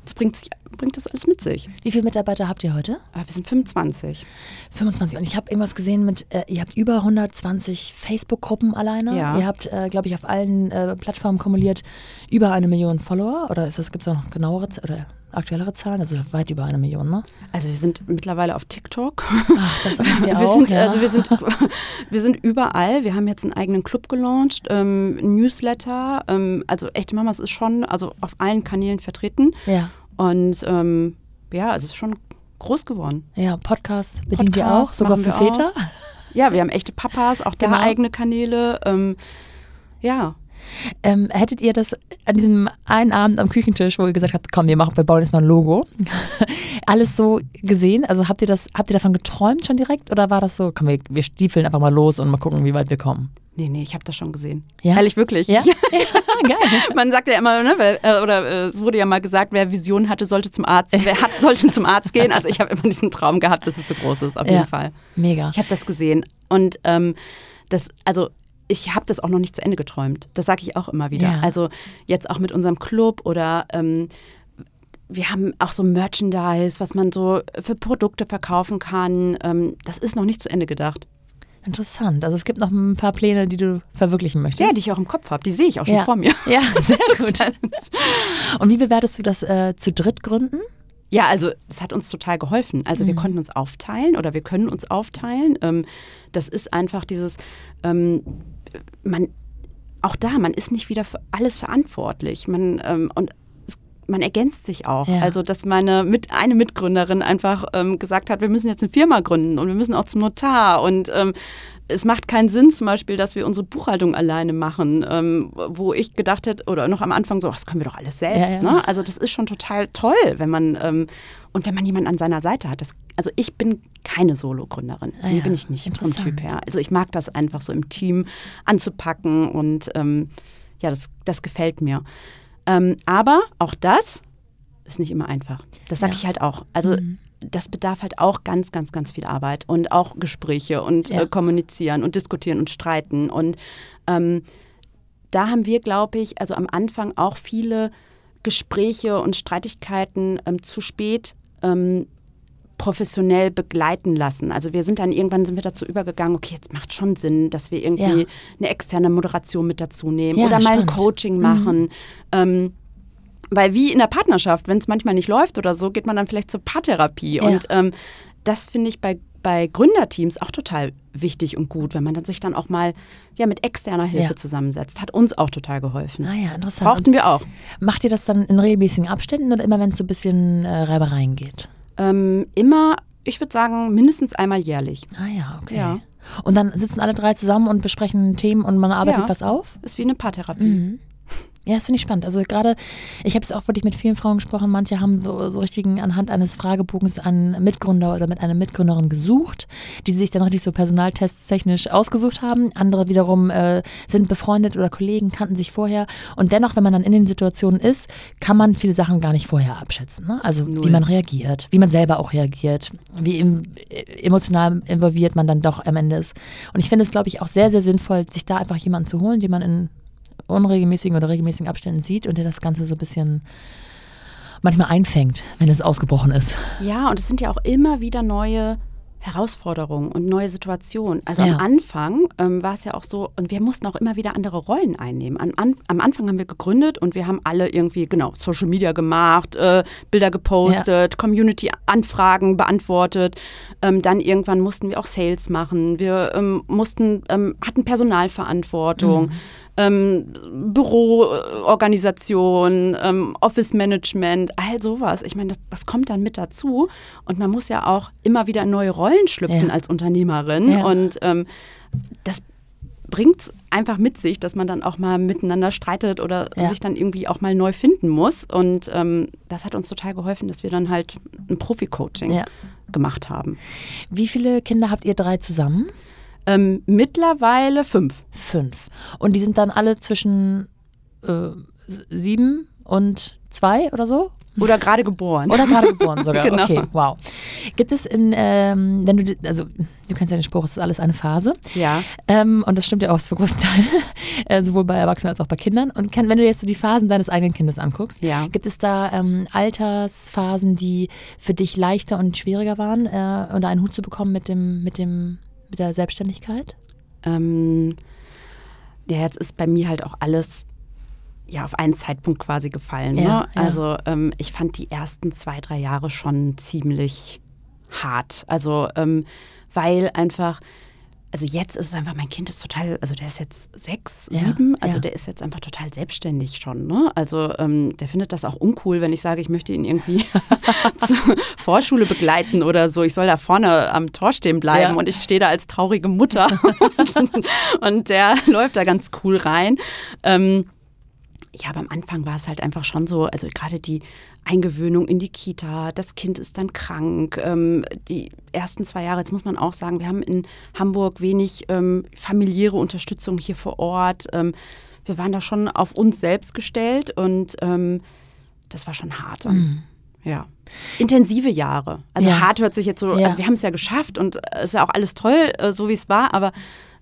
das bringt, sich, bringt das alles mit sich. Wie viele Mitarbeiter habt ihr heute? Aber wir sind 25. 25. Und ich habe irgendwas gesehen mit, äh, ihr habt über 120 Facebook-Gruppen alleine. Ja. Ihr habt, äh, glaube ich, auf allen äh, Plattformen kumuliert über eine Million Follower. Oder gibt es auch noch genauere oder aktuellere Zahlen? Also weit über eine Million, ne? Also wir sind mittlerweile auf TikTok. Ach, das macht ihr wir auch, sind, ja. Also wir sind, wir sind überall. Wir haben jetzt einen eigenen Club gelauncht, ähm, Newsletter. Ähm, also echte Mamas ist schon also auf allen Kanälen vertreten. ja. Und ähm, ja, also es ist schon groß geworden. Ja, Podcast bedient ihr auch, sogar für wir auch. Väter. Ja, wir haben echte Papas, auch Genau. eigene Kanäle. Ähm, ja. Ähm, hättet ihr das an diesem einen Abend am Küchentisch, wo ihr gesagt habt, komm, wir machen, wir bauen jetzt mal ein Logo, alles so gesehen? Also habt ihr das, habt ihr davon geträumt schon direkt oder war das so, komm, wir, wir stiefeln einfach mal los und mal gucken, wie weit wir kommen? Nee, nee, ich habe das schon gesehen. Ja? Ehrlich, wirklich. Ja? Geil. Man sagt ja immer, ne, wer, äh, oder äh, es wurde ja mal gesagt, wer Visionen hatte, sollte zum Arzt, wer hat, sollte zum Arzt gehen. Also ich habe immer diesen Traum gehabt, dass es so groß ist, auf Ja. jeden Fall. Mega. Ich habe das gesehen. Und ähm, das, also ich habe das auch noch nicht zu Ende geträumt. Das sage ich auch immer wieder. Ja. Also jetzt auch mit unserem Club oder ähm, wir haben auch so Merchandise, was man so für Produkte verkaufen kann. Ähm, das ist noch nicht zu Ende gedacht. Interessant. Also es gibt noch ein paar Pläne, die du verwirklichen möchtest. Ja, die ich auch im Kopf habe. Die sehe ich auch schon Ja. vor mir. Ja, sehr gut. Und wie bewertest du das äh, zu dritt gründen? Ja, also es hat uns total geholfen. Also wir konnten uns aufteilen oder wir können uns aufteilen. Ähm, das ist einfach dieses, ähm, man, auch da, man ist nicht wieder für alles verantwortlich. Man, ähm, und man ergänzt sich auch. Ja. Also, dass meine mit, eine Mitgründerin einfach ähm, gesagt hat, wir müssen jetzt eine Firma gründen und wir müssen auch zum Notar und ähm, es macht keinen Sinn zum Beispiel, dass wir unsere Buchhaltung alleine machen, ähm, wo ich gedacht hätte, oder noch am Anfang so, ach, das können wir doch alles selbst. Ja, ja. Ne? Also das ist schon total toll, wenn man ähm, und wenn man jemanden an seiner Seite hat. Das, also ich bin keine Solo-Gründerin. Ah ja, bin ich nicht vom. Typ her. Also ich mag das einfach so im Team anzupacken und ähm, ja, das, das gefällt mir. Ähm, aber auch das ist nicht immer einfach. Das sage Ja. ich halt auch. Also das bedarf halt auch ganz, ganz, ganz viel Arbeit und auch Gespräche und Ja. äh, kommunizieren und diskutieren und streiten. Und ähm, da haben wir, glaube ich, also am Anfang auch viele Gespräche und Streitigkeiten ähm, zu spät ähm, professionell begleiten lassen. Also wir sind dann irgendwann sind wir dazu übergegangen, okay, jetzt macht schon Sinn, dass wir irgendwie Ja. eine externe Moderation mit dazu nehmen Ja, oder mal ein. Coaching machen. Ähm, weil wie in der Partnerschaft, wenn es manchmal nicht läuft oder so, geht man dann vielleicht zur Paartherapie. Ja. Und ähm, das finde ich bei, bei Gründerteams auch total wichtig und gut, wenn man dann sich dann auch mal ja, mit externer Hilfe Ja. zusammensetzt. Hat uns auch total geholfen. Ah ja, interessant. Brauchten wir auch. Macht ihr das dann in regelmäßigen Abständen oder immer, wenn es so ein bisschen äh, Reibereien geht? Ähm, immer, ich würde sagen, mindestens einmal jährlich. Ah ja, okay. Ja. Und dann sitzen alle drei zusammen und besprechen Themen und man arbeitet Ja. was auf? Ist wie eine Paartherapie. Mhm. Ja, das finde ich spannend. Also gerade, ich habe es auch wirklich mit vielen Frauen gesprochen. Manche haben so, so richtigen anhand eines Fragebogens einen Mitgründer oder mit einer Mitgründerin gesucht, die sich dann richtig so personaltests technisch ausgesucht haben. Andere wiederum äh, sind befreundet oder Kollegen, kannten sich vorher. Und dennoch, wenn man dann in den Situationen ist, kann man viele Sachen gar nicht vorher abschätzen. Ne? Also wie Null. man reagiert, wie man selber auch reagiert, wie im, äh, emotional involviert man dann doch am Ende ist. Und ich finde es, glaube ich, auch sehr, sehr sinnvoll, sich da einfach jemanden zu holen, den man in unregelmäßigen oder regelmäßigen Abständen sieht und der das Ganze so ein bisschen manchmal einfängt, wenn es ausgebrochen ist. Ja, und es sind ja auch immer wieder neue Herausforderungen und neue Situationen. Also Ja. am Anfang ähm, war es ja auch so, und wir mussten auch immer wieder andere Rollen einnehmen. Am, an, am Anfang haben wir gegründet und wir haben alle irgendwie, genau, Social Media gemacht, äh, Bilder gepostet, Community-Anfragen beantwortet. Ähm, dann irgendwann mussten wir auch Sales machen. Wir ähm, mussten, ähm, hatten Personalverantwortung. Ähm, Büroorganisation, ähm, Office-Management, all sowas. Ich meine, das, das kommt dann mit dazu. Und man muss ja auch immer wieder neue Rollen schlüpfen Ja. als Unternehmerin. Ja. Und ähm, das bringt einfach mit sich, dass man dann auch mal miteinander streitet oder Ja. sich dann irgendwie auch mal neu finden muss. Und ähm, das hat uns total geholfen, dass wir dann halt ein Profi-Coaching Ja. gemacht haben. Wie viele Kinder habt ihr drei zusammen? Ähm, mittlerweile fünf. Fünf. Und die sind dann alle zwischen äh, sieben und zwei oder so? Oder gerade geboren. Oder gerade geboren sogar. Genau. Okay, wow. Gibt es in, ähm, wenn du, also du kennst ja den Spruch, es ist alles eine Phase. Ja. Ähm, und das stimmt ja auch zu großen Teilen, äh, sowohl bei Erwachsenen als auch bei Kindern. Und kann, wenn du jetzt so die Phasen deines eigenen Kindes anguckst, Ja. gibt es da ähm, Altersphasen, die für dich leichter und schwieriger waren, äh, unter einen Hut zu bekommen mit dem, mit dem, mit der Selbstständigkeit? Ähm, ja, jetzt ist bei mir halt auch alles ja auf einen Zeitpunkt quasi gefallen. Ja, ne? ja. Also ähm, ich fand die ersten zwei, drei Jahre schon ziemlich hart. Also ähm, weil einfach, also jetzt ist es einfach, mein Kind ist total, also der ist jetzt sechs, Ja, sieben, also ja. der ist jetzt einfach total selbstständig schon. Ne? Also ähm, der findet das auch uncool, wenn ich sage, ich möchte ihn irgendwie zur Vorschule begleiten oder so. Ich soll da vorne am Tor stehen bleiben Ja. und ich stehe da als traurige Mutter und der läuft da ganz cool rein. Ähm, ja, aber am Anfang war es halt einfach schon so, also gerade die Eingewöhnung in die Kita, das Kind ist dann krank, ähm, die ersten zwei Jahre, jetzt muss man auch sagen, wir haben in Hamburg wenig ähm, familiäre Unterstützung hier vor Ort. Ähm, wir waren da schon auf uns selbst gestellt und ähm, das war schon hart. Mhm. Ja. Intensive Jahre. Also ja. hart hört sich jetzt so, ja. also wir haben es ja geschafft und es ist ja auch alles toll, äh, so wie es war, aber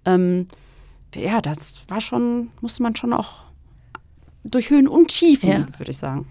ähm, ja, das war schon, musste man schon auch durch Höhen und Tiefen, ja. würde ich sagen.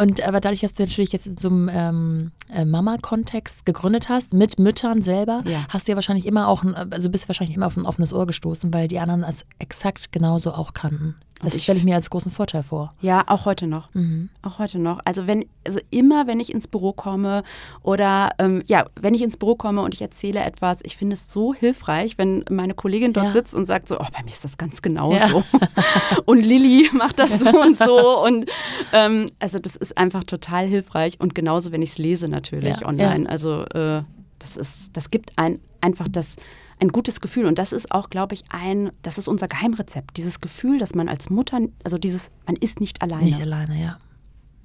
Und aber dadurch, dass du natürlich jetzt in so einem ähm, äh, Mama-Kontext gegründet hast, mit Müttern selber, ja. hast du ja wahrscheinlich immer auch, also bist du wahrscheinlich immer auf ein offenes Ohr gestoßen, weil die anderen es exakt genauso auch kannten. Das stelle ich mir als großen Vorteil vor. Ja, auch heute noch. Mhm. Auch heute noch. Also wenn, also immer, wenn ich ins Büro komme oder ähm, ja, wenn ich ins Büro komme und ich erzähle etwas, ich finde es so hilfreich, wenn meine Kollegin dort ja. sitzt und sagt so, oh, bei mir ist das ganz genau ja. so. und Lilly macht das so und so. Und ähm, also das ist einfach total hilfreich. Und genauso, wenn ich es lese natürlich ja. online. Also äh, das ist, das gibt ein, einfach das ein gutes Gefühl. Und das ist auch, glaube ich, ein, das ist unser Geheimrezept. Dieses Gefühl, dass man als Mutter, also dieses, man ist nicht alleine. Nicht alleine, ja.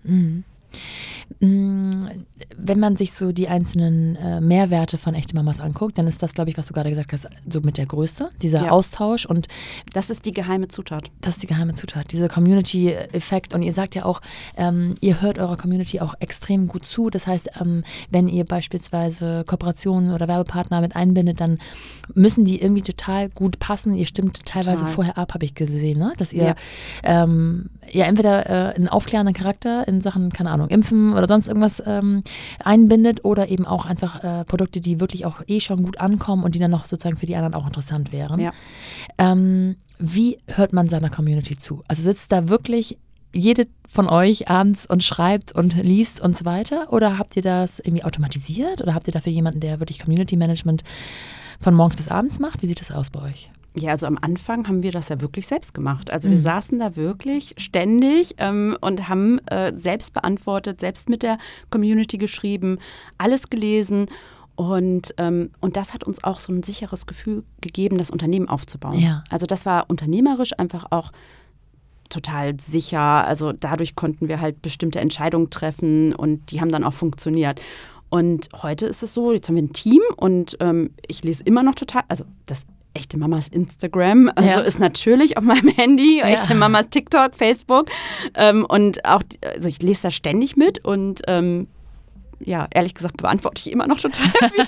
Mhm. Mm, wenn man sich so die einzelnen äh, Mehrwerte von echte Mamas anguckt, dann ist das, glaube ich, was du gerade gesagt hast, so mit der Größe, dieser ja. Austausch und das ist die geheime Zutat. Das ist die geheime Zutat, dieser Community-Effekt. Und ihr sagt ja auch, ähm, ihr hört eurer Community auch extrem gut zu. Das heißt, ähm, wenn ihr beispielsweise Kooperationen oder Werbepartner mit einbindet, dann müssen die irgendwie total gut passen. Ihr stimmt teilweise total. vorher ab, habe ich gesehen, ne? dass ihr ja, ähm, ja entweder äh, einen aufklärenden Charakter in Sachen, keine Ahnung, Impfen oder sonst irgendwas ähm, einbindet oder eben auch einfach äh, Produkte, die wirklich auch eh schon gut ankommen und die dann noch sozusagen für die anderen auch interessant wären. Ja. Ähm, wie hört man seiner Community zu? Also sitzt da wirklich jede von euch abends und schreibt und liest und so weiter? Oder habt ihr das irgendwie automatisiert? Oder habt ihr dafür jemanden, der wirklich Community Management von morgens bis abends macht? Wie sieht das aus bei euch? Ja, also am Anfang haben wir das ja wirklich selbst gemacht. Also wir mhm. saßen da wirklich ständig ähm, und haben äh, selbst beantwortet, selbst mit der Community geschrieben, alles gelesen. Und, ähm, und das hat uns auch so ein sicheres Gefühl gegeben, das Unternehmen aufzubauen. Ja. Also das war unternehmerisch einfach auch total sicher. Also dadurch konnten wir halt bestimmte Entscheidungen treffen und die haben dann auch funktioniert. Und heute ist es so, jetzt haben wir ein Team und ähm, ich lese immer noch total, also das echte Mamas Instagram, also ja. ist natürlich auf meinem Handy, ja. echte Mamas TikTok, Facebook ähm, und auch, also ich lese da ständig mit und ähm, ja, ehrlich gesagt beantworte ich immer noch total viel.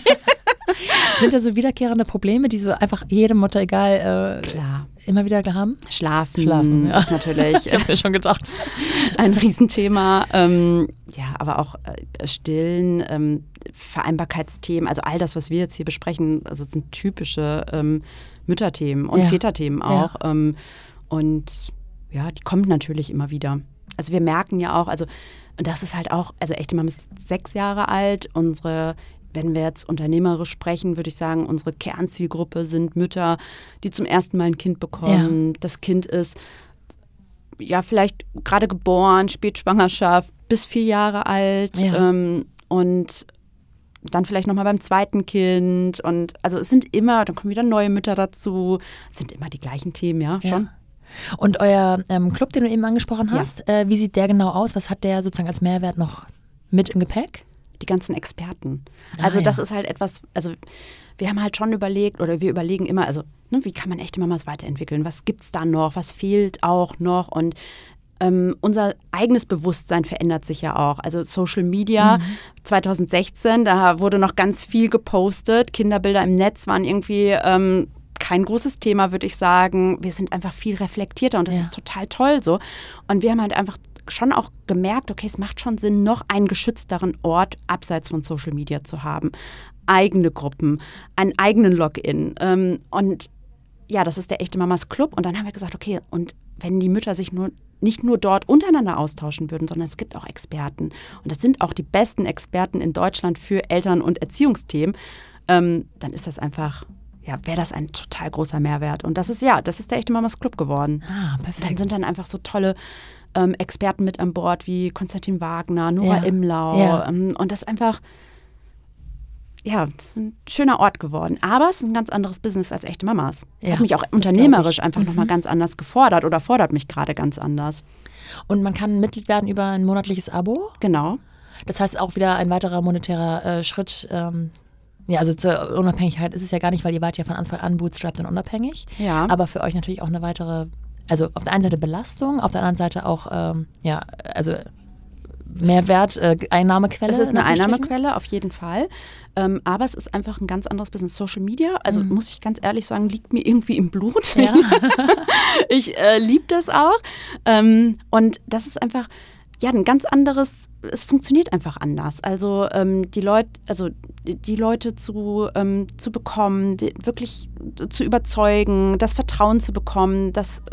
Sind da so wiederkehrende Probleme, die so einfach jede Mutter, egal, äh, Klar. immer wieder haben? Schlafen, Schlafen ja. ist natürlich. ich habe mir schon gedacht. Ein Riesenthema. Ähm, ja, aber auch äh, Stillen, ähm, Vereinbarkeitsthemen, also all das, was wir jetzt hier besprechen, also sind typische ähm, Mütterthemen und ja. Väterthemen auch. Ja. Ähm, und ja, die kommen natürlich immer wieder. Also wir merken ja auch, also und das ist halt auch, also echte Mama ist sechs Jahre alt, unsere wenn wir jetzt unternehmerisch sprechen, würde ich sagen, unsere Kernzielgruppe sind Mütter, die zum ersten Mal ein Kind bekommen. Ja. Das Kind ist ja vielleicht gerade geboren, Spätschwangerschaft, bis vier Jahre alt ja. ähm, und dann vielleicht nochmal beim zweiten Kind. Und also es sind immer, dann kommen wieder neue Mütter dazu. Es sind immer die gleichen Themen, ja, schon. Ja. Und euer ähm, Club, den du eben angesprochen hast, äh, wie sieht der genau aus? Was hat der sozusagen als Mehrwert noch mit im Gepäck? Die ganzen Experten. Ah, also das ja. ist halt etwas, also wir haben halt schon überlegt oder wir überlegen immer, also ne, wie kann man echte Mamas weiterentwickeln? Was gibt es da noch? Was fehlt auch noch? Und ähm, unser eigenes Bewusstsein verändert sich ja auch. Also Social Media mhm. 2016, da wurde noch ganz viel gepostet. Kinderbilder im Netz waren irgendwie ähm, kein großes Thema, würde ich sagen. Wir sind einfach viel reflektierter und das ja. ist total toll so. Und wir haben halt einfach schon auch gemerkt, okay, es macht schon Sinn, noch einen geschützteren Ort abseits von Social Media zu haben. Eigene Gruppen, einen eigenen Login. Ähm, und ja, das ist der echte Mamas Club. Und dann haben wir gesagt, okay, und wenn die Mütter sich nur nicht nur dort untereinander austauschen würden, sondern es gibt auch Experten. Und das sind auch die besten Experten in Deutschland für Eltern- und Erziehungsthemen. Ähm, dann ist das einfach ja, wäre das ein total großer Mehrwert. Und das ist ja, das ist der echte Mamas Club geworden. Ah, perfekt. Dann sind dann einfach so tolle ähm, Experten mit an Bord wie Konstantin Wagner, Nora ja. Imlau. Ja. Ähm, und das einfach, ja, es ist ein schöner Ort geworden. Aber es ist ein ganz anderes Business als echte Mamas. Ja, Hat mich auch unternehmerisch einfach nochmal ganz anders gefordert oder fordert mich gerade ganz anders. Und man kann Mitglied werden über ein monatliches Abo. Genau. Das heißt auch wieder ein weiterer monetärer äh, Schritt. Ähm, ja, also zur Unabhängigkeit ist es ja gar nicht, weil ihr wart ja von Anfang an bootstrapped und unabhängig. Ja. Aber für euch natürlich auch eine weitere, also auf der einen Seite Belastung, auf der anderen Seite auch, ähm, ja, also Mehrwert, äh, Einnahmequelle. Es ist in eine. Einnahmequelle, auf jeden Fall. Ähm, aber es ist einfach ein ganz anderes Business. Social Media, also muss ich ganz ehrlich sagen, liegt mir irgendwie im Blut. Ja. ich äh, liebe das auch. Ähm, und das ist einfach, ja, ein ganz anderes, es funktioniert einfach anders. Also ähm, die Leute, also die, Leute zu, ähm, zu bekommen, wirklich zu überzeugen, das Vertrauen zu bekommen, dass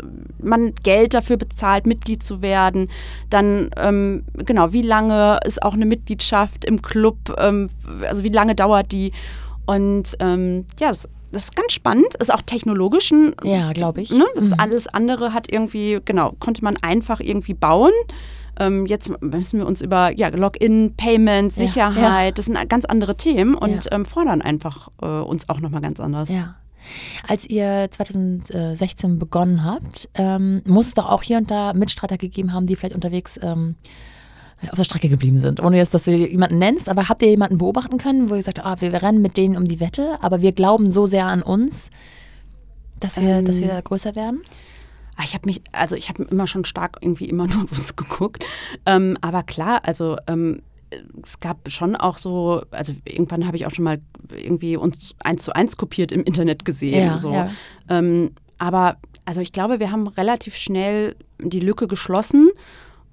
man Geld dafür bezahlt, Mitglied zu werden. Dann, ähm, genau, wie lange ist auch eine Mitgliedschaft im Club, ähm, also wie lange dauert die? Und ähm, ja, das, das ist ganz spannend, ist auch technologisch ein Ja, glaube ich. Ne? Das Mhm. alles andere hat irgendwie, genau, konnte man einfach irgendwie bauen. Ähm, jetzt müssen wir uns über ja, Login, Payment, Ja, Sicherheit, das sind ganz andere Themen und Ja. ähm, fordern einfach äh, uns auch nochmal ganz anders. Ja. Als ihr 2016 begonnen habt, ähm, muss es doch auch hier und da Mitstreiter gegeben haben, die vielleicht unterwegs ähm, auf der Strecke geblieben sind. Ohne jetzt, dass du jemanden nennst, aber habt ihr jemanden beobachten können, wo ihr sagt, ah, wir rennen mit denen um die Wette, aber wir glauben so sehr an uns, dass wir, Ähm. dass wir größer werden? Ah, Ich habe mich, also ich habe immer schon stark irgendwie immer nur auf uns geguckt. Ähm, aber klar, also ähm, es gab schon auch so, also irgendwann habe ich auch schon mal irgendwie uns eins zu eins kopiert im Internet gesehen. Ja, so. ja. Ähm, aber also ich glaube, wir haben relativ schnell die Lücke geschlossen.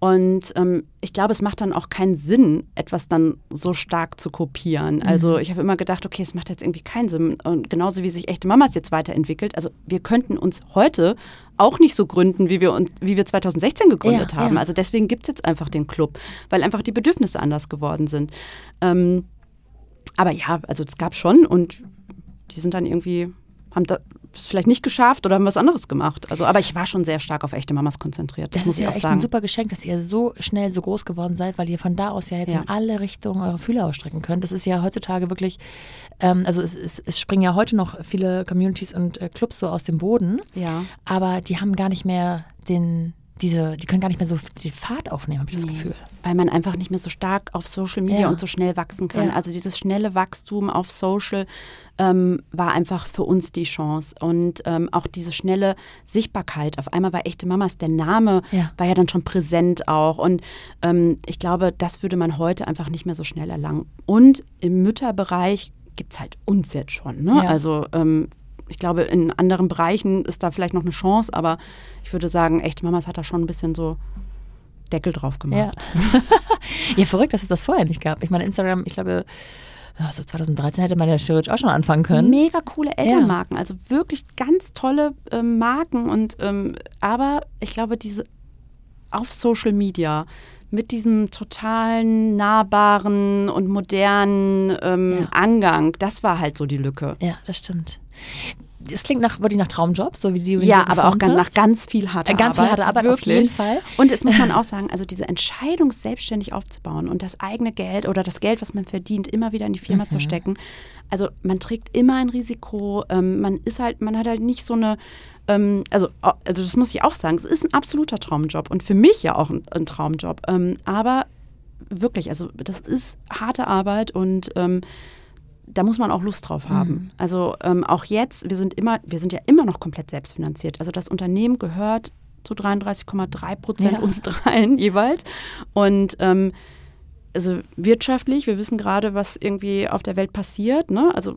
Und ähm, ich glaube, es macht dann auch keinen Sinn, etwas dann so stark zu kopieren. Also ich habe immer gedacht, okay, es macht jetzt irgendwie keinen Sinn. Und genauso wie sich echte Mamas jetzt weiterentwickelt. Also wir könnten uns heute auch nicht so gründen, wie wir, uns, wie wir 2016 gegründet Ja, haben. ja. Also deswegen gibt es jetzt einfach den Club, weil einfach die Bedürfnisse anders geworden sind. Ähm, aber ja, also es gab schon und die sind dann irgendwie, haben da es vielleicht nicht geschafft oder haben was anderes gemacht. Also, aber ich war schon sehr stark auf echte Mamas konzentriert. Das, Das muss ist ich ja auch echt sagen. ein super Geschenk, dass ihr so schnell so groß geworden seid, weil ihr von da aus ja jetzt Ja. in alle Richtungen eure Fühler ausstrecken könnt. Das ist ja heutzutage wirklich, ähm, also es, es, es springen ja heute noch viele Communities und äh, Clubs so aus dem Boden, Ja. aber die haben gar nicht mehr den, diese, die können gar nicht mehr so die Fahrt aufnehmen, habe ich das Nee, Gefühl. Weil man einfach nicht mehr so stark auf Social Media Ja. und so schnell wachsen kann. Ja. Also dieses schnelle Wachstum auf Social ähm, war einfach für uns die Chance. Und ähm, auch diese schnelle Sichtbarkeit. Auf einmal war echte Mamas, der Name Ja. war ja dann schon präsent auch. Und ähm, ich glaube, das würde man heute einfach nicht mehr so schnell erlangen. Und im Mütterbereich gibt es halt uns jetzt schon. Ne? Also ähm, ich glaube, in anderen Bereichen ist da vielleicht noch eine Chance, aber ich würde sagen, echte Mamas hat da schon ein bisschen so Deckel drauf gemacht. Ja. ja, verrückt, dass es das vorher nicht gab. Ich meine, Instagram, ich glaube, ja, so 2013 hätte man ja theoretisch auch schon anfangen können. Mega coole Elternmarken, also wirklich ganz tolle ähm, Marken und ähm, aber ich glaube, diese auf Social Media mit diesem totalen, nahbaren und modernen ähm, Ja. Angang, das war halt so die Lücke. Ja, das stimmt. Es klingt nach, wirklich nach Traumjob, so wie du ihn Ja, aber auch ganz, nach hast. ganz viel harter Äh, ganz Arbeit. viel harte Arbeit, auf wirklich. jeden Fall. Und es muss man auch sagen, also diese Entscheidung, selbstständig aufzubauen und das eigene Geld oder das Geld, was man verdient, immer wieder in die Firma Mhm. zu stecken. Also man trägt immer ein Risiko. Ähm, man ist halt, man hat halt nicht so eine, ähm, also, also das muss ich auch sagen, es ist ein absoluter Traumjob und für mich ja auch ein, ein Traumjob. Ähm, aber wirklich, also das ist harte Arbeit und ähm, da muss man auch Lust drauf haben. Mhm. Also ähm, auch jetzt, wir sind immer, wir sind ja immer noch komplett selbstfinanziert. Also das Unternehmen gehört zu 33,3 Prozent Ja. uns dreien jeweils. Und ähm, also wirtschaftlich, wir wissen gerade, was irgendwie auf der Welt passiert. Ne? Also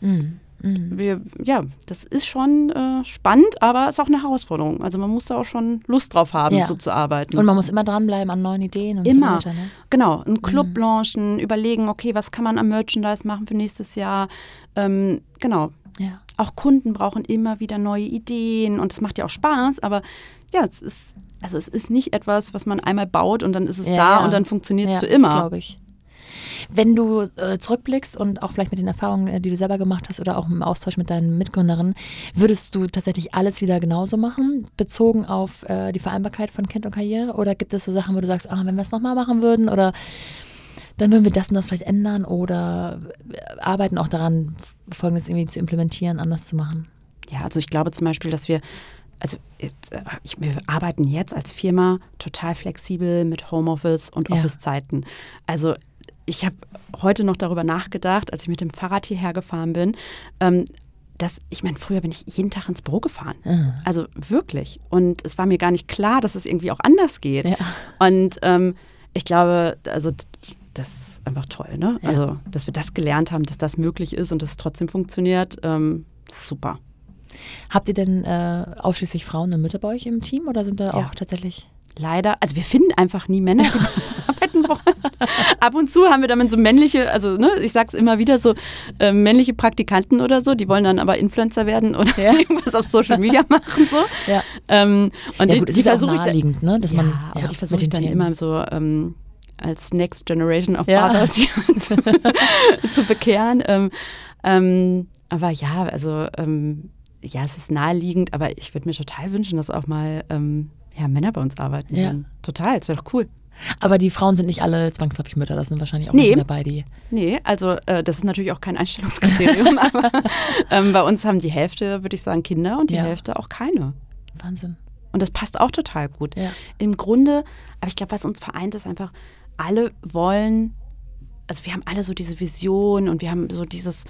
Mhm. Mhm. wir, ja, das ist schon äh, spannend, aber es ist auch eine Herausforderung. Also man muss da auch schon Lust drauf haben, Ja. so zu arbeiten. Und man muss immer dranbleiben an neuen Ideen und Immer. so weiter. Ne? Genau, einen Club launchen, überlegen, okay, was kann man am Merchandise machen für nächstes Jahr. Ähm, genau. Ja. Auch Kunden brauchen immer wieder neue Ideen und es macht ja auch Spaß, aber ja, es ist, also es ist nicht etwas, was man einmal baut und dann ist es Ja, da ja. und dann funktioniert es für immer. glaube ich. Wenn du äh, zurückblickst und auch vielleicht mit den Erfahrungen, äh, die du selber gemacht hast oder auch im Austausch mit deinen Mitgründerinnen, würdest du tatsächlich alles wieder genauso machen, bezogen auf äh, die Vereinbarkeit von Kind und Karriere? Oder gibt es so Sachen, wo du sagst, ah, wenn wir es nochmal machen würden? Oder dann würden wir das und das vielleicht ändern oder arbeiten auch daran, Folgendes irgendwie zu implementieren, anders zu machen. Ja, also ich glaube zum Beispiel, dass wir also jetzt, äh, wir arbeiten jetzt als Firma total flexibel mit Homeoffice und Ja. Office-Zeiten. Also ich habe heute noch darüber nachgedacht, als ich mit dem Fahrrad hierher gefahren bin, ähm, dass ich meine, früher bin ich jeden Tag ins Büro gefahren. Ah. Also wirklich. Und es war mir gar nicht klar, dass es irgendwie auch anders geht. Ja. Und ähm, ich glaube, also das ist einfach toll, ne? Ja. Also, dass wir das gelernt haben, dass das möglich ist und dass es trotzdem funktioniert, ähm, super. Habt ihr denn äh, ausschließlich Frauen und Mütter bei euch im Team oder sind da Ja. auch tatsächlich? Leider, also wir finden einfach nie Männer, die uns arbeiten wollen. Ab und zu haben wir damit so männliche, also ne, ich sag's immer wieder, so äh, männliche Praktikanten oder so, die wollen dann aber Influencer werden oder irgendwas auf Social Media machen so. Ja. Ähm, und ja die, gut, die ja auch versuche ich dann, naheliegend, ne? dass ja, man, aber ja, die versuche ich dann Themen. immer so ähm, als Next Generation of Ja. Fathers zu, zu bekehren. Ähm, ähm, aber ja, also ähm, ja, es ist naheliegend, aber ich würde mir total wünschen, dass auch mal ähm, ja, Männer bei uns arbeiten. Ja. würden. Total, das wäre doch cool. Aber die Frauen sind nicht alle zwangsläufig Mütter, das sind wahrscheinlich auch Nee. nee. dabei, die. Nee, also äh, das ist natürlich auch kein Einstellungskriterium, aber ähm, bei uns haben die Hälfte, würde ich sagen, Kinder und die Ja. Hälfte auch keine. Wahnsinn. Und das passt auch total gut. Ja. Im Grunde, aber ich glaube, was uns vereint, ist einfach, alle wollen, also wir haben alle so diese Vision und wir haben so dieses,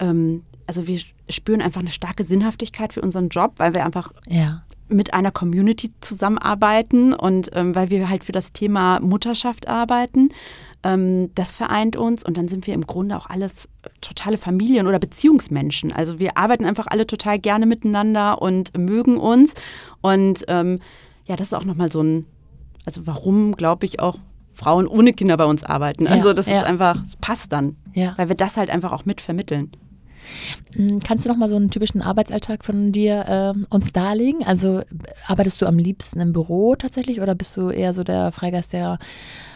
ähm, also wir spüren einfach eine starke Sinnhaftigkeit für unseren Job, weil wir einfach Ja. mit einer Community zusammenarbeiten und ähm, weil wir halt für das Thema Mutterschaft arbeiten. Ähm, das vereint uns und dann sind wir im Grunde auch alles totale Familien- oder Beziehungsmenschen. Also wir arbeiten einfach alle total gerne miteinander und mögen uns. Und ähm, ja, das ist auch nochmal so ein, also warum, glaube ich, auch Frauen ohne Kinder bei uns arbeiten. Ja, Also das ja. ist einfach, das passt dann, Ja. weil wir das halt einfach auch mit vermitteln. Mm, Kannst du noch mal so einen typischen Arbeitsalltag von dir ähm, uns darlegen? Also b- arbeitest du am liebsten im Büro tatsächlich oder bist du eher so der Freigeist, der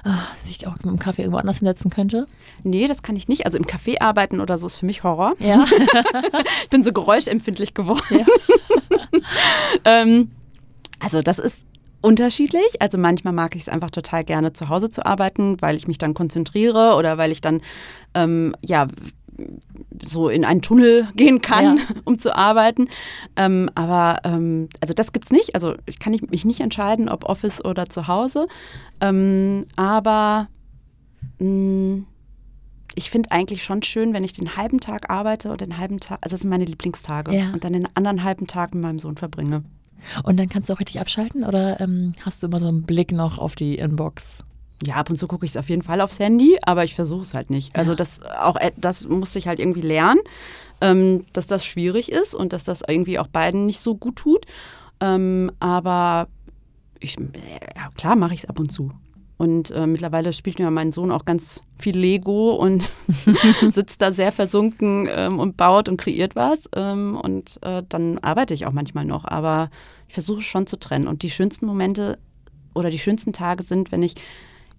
ah, sich auch mit dem Kaffee irgendwo anders hinsetzen könnte? Nee, das kann ich nicht. Also im Café arbeiten oder so ist für mich Horror. Ja. Ich bin so geräuschempfindlich geworden. ähm, also das ist unterschiedlich. Also manchmal mag ich es einfach total gerne zu Hause zu arbeiten, weil ich mich dann konzentriere oder weil ich dann ähm, ja so in einen Tunnel gehen kann, Ja. um zu arbeiten. Ähm, aber ähm, also das gibt's nicht. Also ich kann ich mich nicht entscheiden, ob Office oder zu Hause. Ähm, aber mh, ich finde eigentlich schon schön, wenn ich den halben Tag arbeite und den halben Tag, also das sind meine Lieblingstage, Ja. und dann den anderen halben Tag mit meinem Sohn verbringe. Und dann kannst du auch richtig abschalten oder ähm, hast du immer so einen Blick noch auf die Inbox? Ja, ab und zu gucke ich es auf jeden Fall aufs Handy, aber ich versuche es halt nicht. Also das auch äh, das musste ich halt irgendwie lernen, ähm, dass das schwierig ist und dass das irgendwie auch beiden nicht so gut tut. Ähm, aber ich, äh, ja, klar mache ich es ab und zu. Und äh, mittlerweile spielt mir mein Sohn auch ganz viel Lego und sitzt da sehr versunken ähm, und baut und kreiert was. Ähm, und äh, dann arbeite ich auch manchmal noch. Aber ich versuche es schon zu trennen. Und die schönsten Momente oder die schönsten Tage sind, wenn ich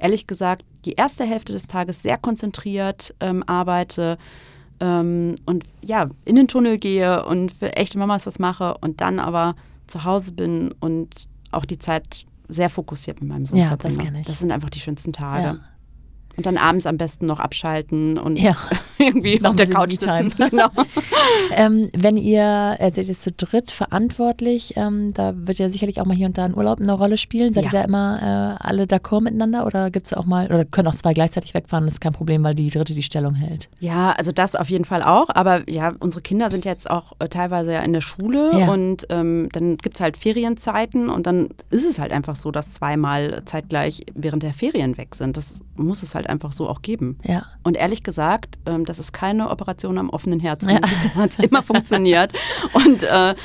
ehrlich gesagt die erste Hälfte des Tages sehr konzentriert ähm, arbeite ähm, und ja, in den Tunnel gehe und für echte Mamas was mache und dann aber zu Hause bin und auch die Zeit sehr fokussiert mit meinem Sohn Ja, das verbringe. kenn ich. Das sind einfach die schönsten Tage. Ja. Und dann abends am besten noch abschalten und Ja. irgendwie Noch auf der Couch sitzen. Genau. Ähm, wenn ihr, also ihr seid zu dritt verantwortlich, ähm, da wird ja sicherlich auch mal hier und da ein Urlaub eine Rolle spielen. Seid Ja. ihr da immer äh, alle d'accord miteinander oder gibt es auch mal, oder können auch zwei gleichzeitig wegfahren, das ist kein Problem, weil die dritte die Stellung hält? Ja, also das auf jeden Fall auch. Aber ja, unsere Kinder sind jetzt auch äh, teilweise ja in der Schule Ja. und ähm, dann gibt es halt Ferienzeiten und dann ist es halt einfach so, dass zweimal zeitgleich während der Ferien weg sind. Das muss es halt einfach so auch geben. Ja. Und ehrlich gesagt, ähm, das ist keine Operation am offenen Herzen. Ja. Das hat immer funktioniert. Und äh,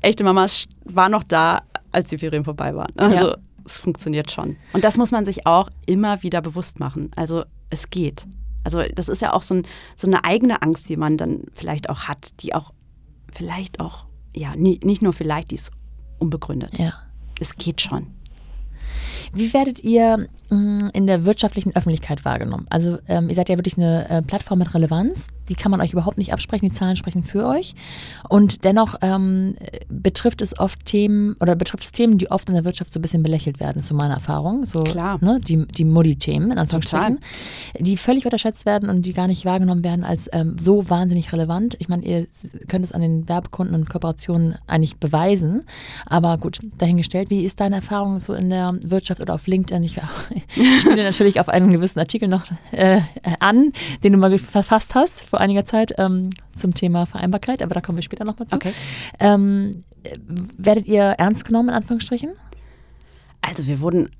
echte Mamas war noch da, als die Ferien vorbei waren. Also Ja. es funktioniert schon. Und das muss man sich auch immer wieder bewusst machen. Also es geht. Also das ist ja auch so, ein, so eine eigene Angst, die man dann vielleicht auch hat, die auch vielleicht auch, ja, nie, nicht nur vielleicht, die ist unbegründet. Ja. Es geht schon. Wie werdet ihr mh, in der wirtschaftlichen Öffentlichkeit wahrgenommen? Also ähm, ihr seid ja wirklich eine äh, Plattform mit Relevanz. die kann man euch überhaupt nicht absprechen, die Zahlen sprechen für euch. Und dennoch ähm, betrifft es oft Themen oder betrifft es Themen, die oft in der Wirtschaft so ein bisschen belächelt werden, ist so meine Erfahrung. So, Klar. Ne, die, die Modi-Themen, in Anführungsstrichen, Total. die völlig unterschätzt werden und die gar nicht wahrgenommen werden als ähm, so wahnsinnig relevant. Ich meine, ihr könnt es an den Werbekunden und Kooperationen eigentlich beweisen. Aber gut, dahingestellt, wie ist deine Erfahrung so in der Wirtschaft oder auf LinkedIn? Ich, ich spiele natürlich auf einen gewissen Artikel noch äh, an, den du mal verfasst hast vor einiger Zeit ähm, zum Thema Vereinbarkeit, aber da kommen wir später nochmal zu. Okay. Ähm, werdet ihr ernst genommen, in Anführungsstrichen? Also wir wurden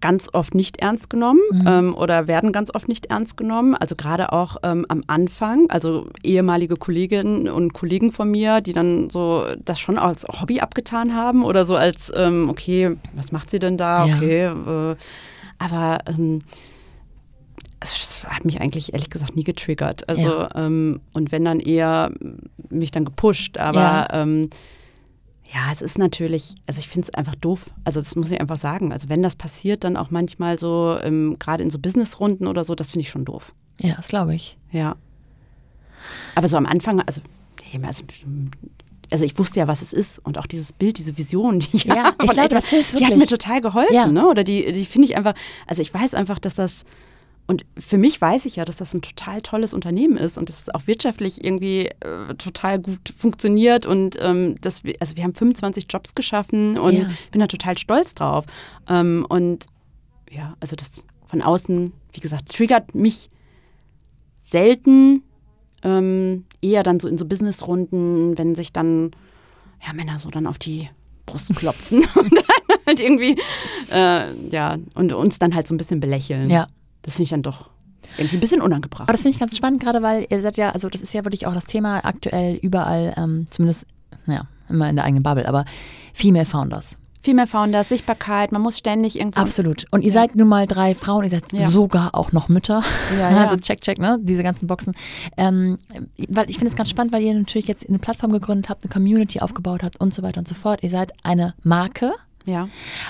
ganz oft nicht ernst genommen Mhm. ähm, oder werden ganz oft nicht ernst genommen. Also gerade auch ähm, am Anfang, also ehemalige Kolleginnen und Kollegen von mir, die dann so das schon als Hobby abgetan haben oder so als, ähm, okay, was macht sie denn da? Ja. Okay, äh, aber ähm, das hat mich eigentlich ehrlich gesagt nie getriggert. Also Ja. ähm, und wenn dann eher mich dann gepusht, aber Ja. Ja, es ist natürlich, also ich finde es einfach doof. Also das muss ich einfach sagen. Also wenn das passiert, dann auch manchmal so, ähm, gerade in so Businessrunden oder so, das finde ich schon doof. Ja, das glaube ich. Ja. Aber so am Anfang, also, nee, also, also ich wusste ja, was es ist und auch dieses Bild, diese Vision, die, ich Ja, habe ich glaube, etwas, das hilft die hat mir total geholfen. Ja. Ne? Oder die, die finde ich einfach, also ich weiß einfach, dass das, und für mich weiß ich ja, dass das ein total tolles Unternehmen ist und dass es auch wirtschaftlich irgendwie äh, total gut funktioniert und ähm, dass wir, also wir haben 25 Jobs geschaffen und Ja. ich bin da total stolz drauf. Ähm, und ja, also das von außen, wie gesagt, triggert mich selten, ähm, eher dann so in so Businessrunden, wenn sich dann ja, Männer so dann auf die Brust klopfen und dann halt irgendwie, äh, ja, und uns dann halt so ein bisschen belächeln. Ja. Das finde ich dann doch irgendwie ein bisschen unangebracht. Aber das finde ich ganz spannend, gerade weil ihr seid ja, also das ist ja wirklich auch das Thema aktuell überall, ähm, zumindest, naja, immer in der eigenen Bubble, aber Female Founders. Female Founders, Sichtbarkeit, man muss ständig irgendwie. Absolut. Und ihr seid nun mal drei Frauen, ihr seid Ja. sogar auch noch Mütter. Ja, ja. Also check, check, ne? Diese ganzen Boxen. Ähm, weil ich finde es ganz spannend, weil ihr natürlich jetzt eine Plattform gegründet habt, eine Community aufgebaut habt und so weiter und so fort. Ihr seid eine Marke. Ja.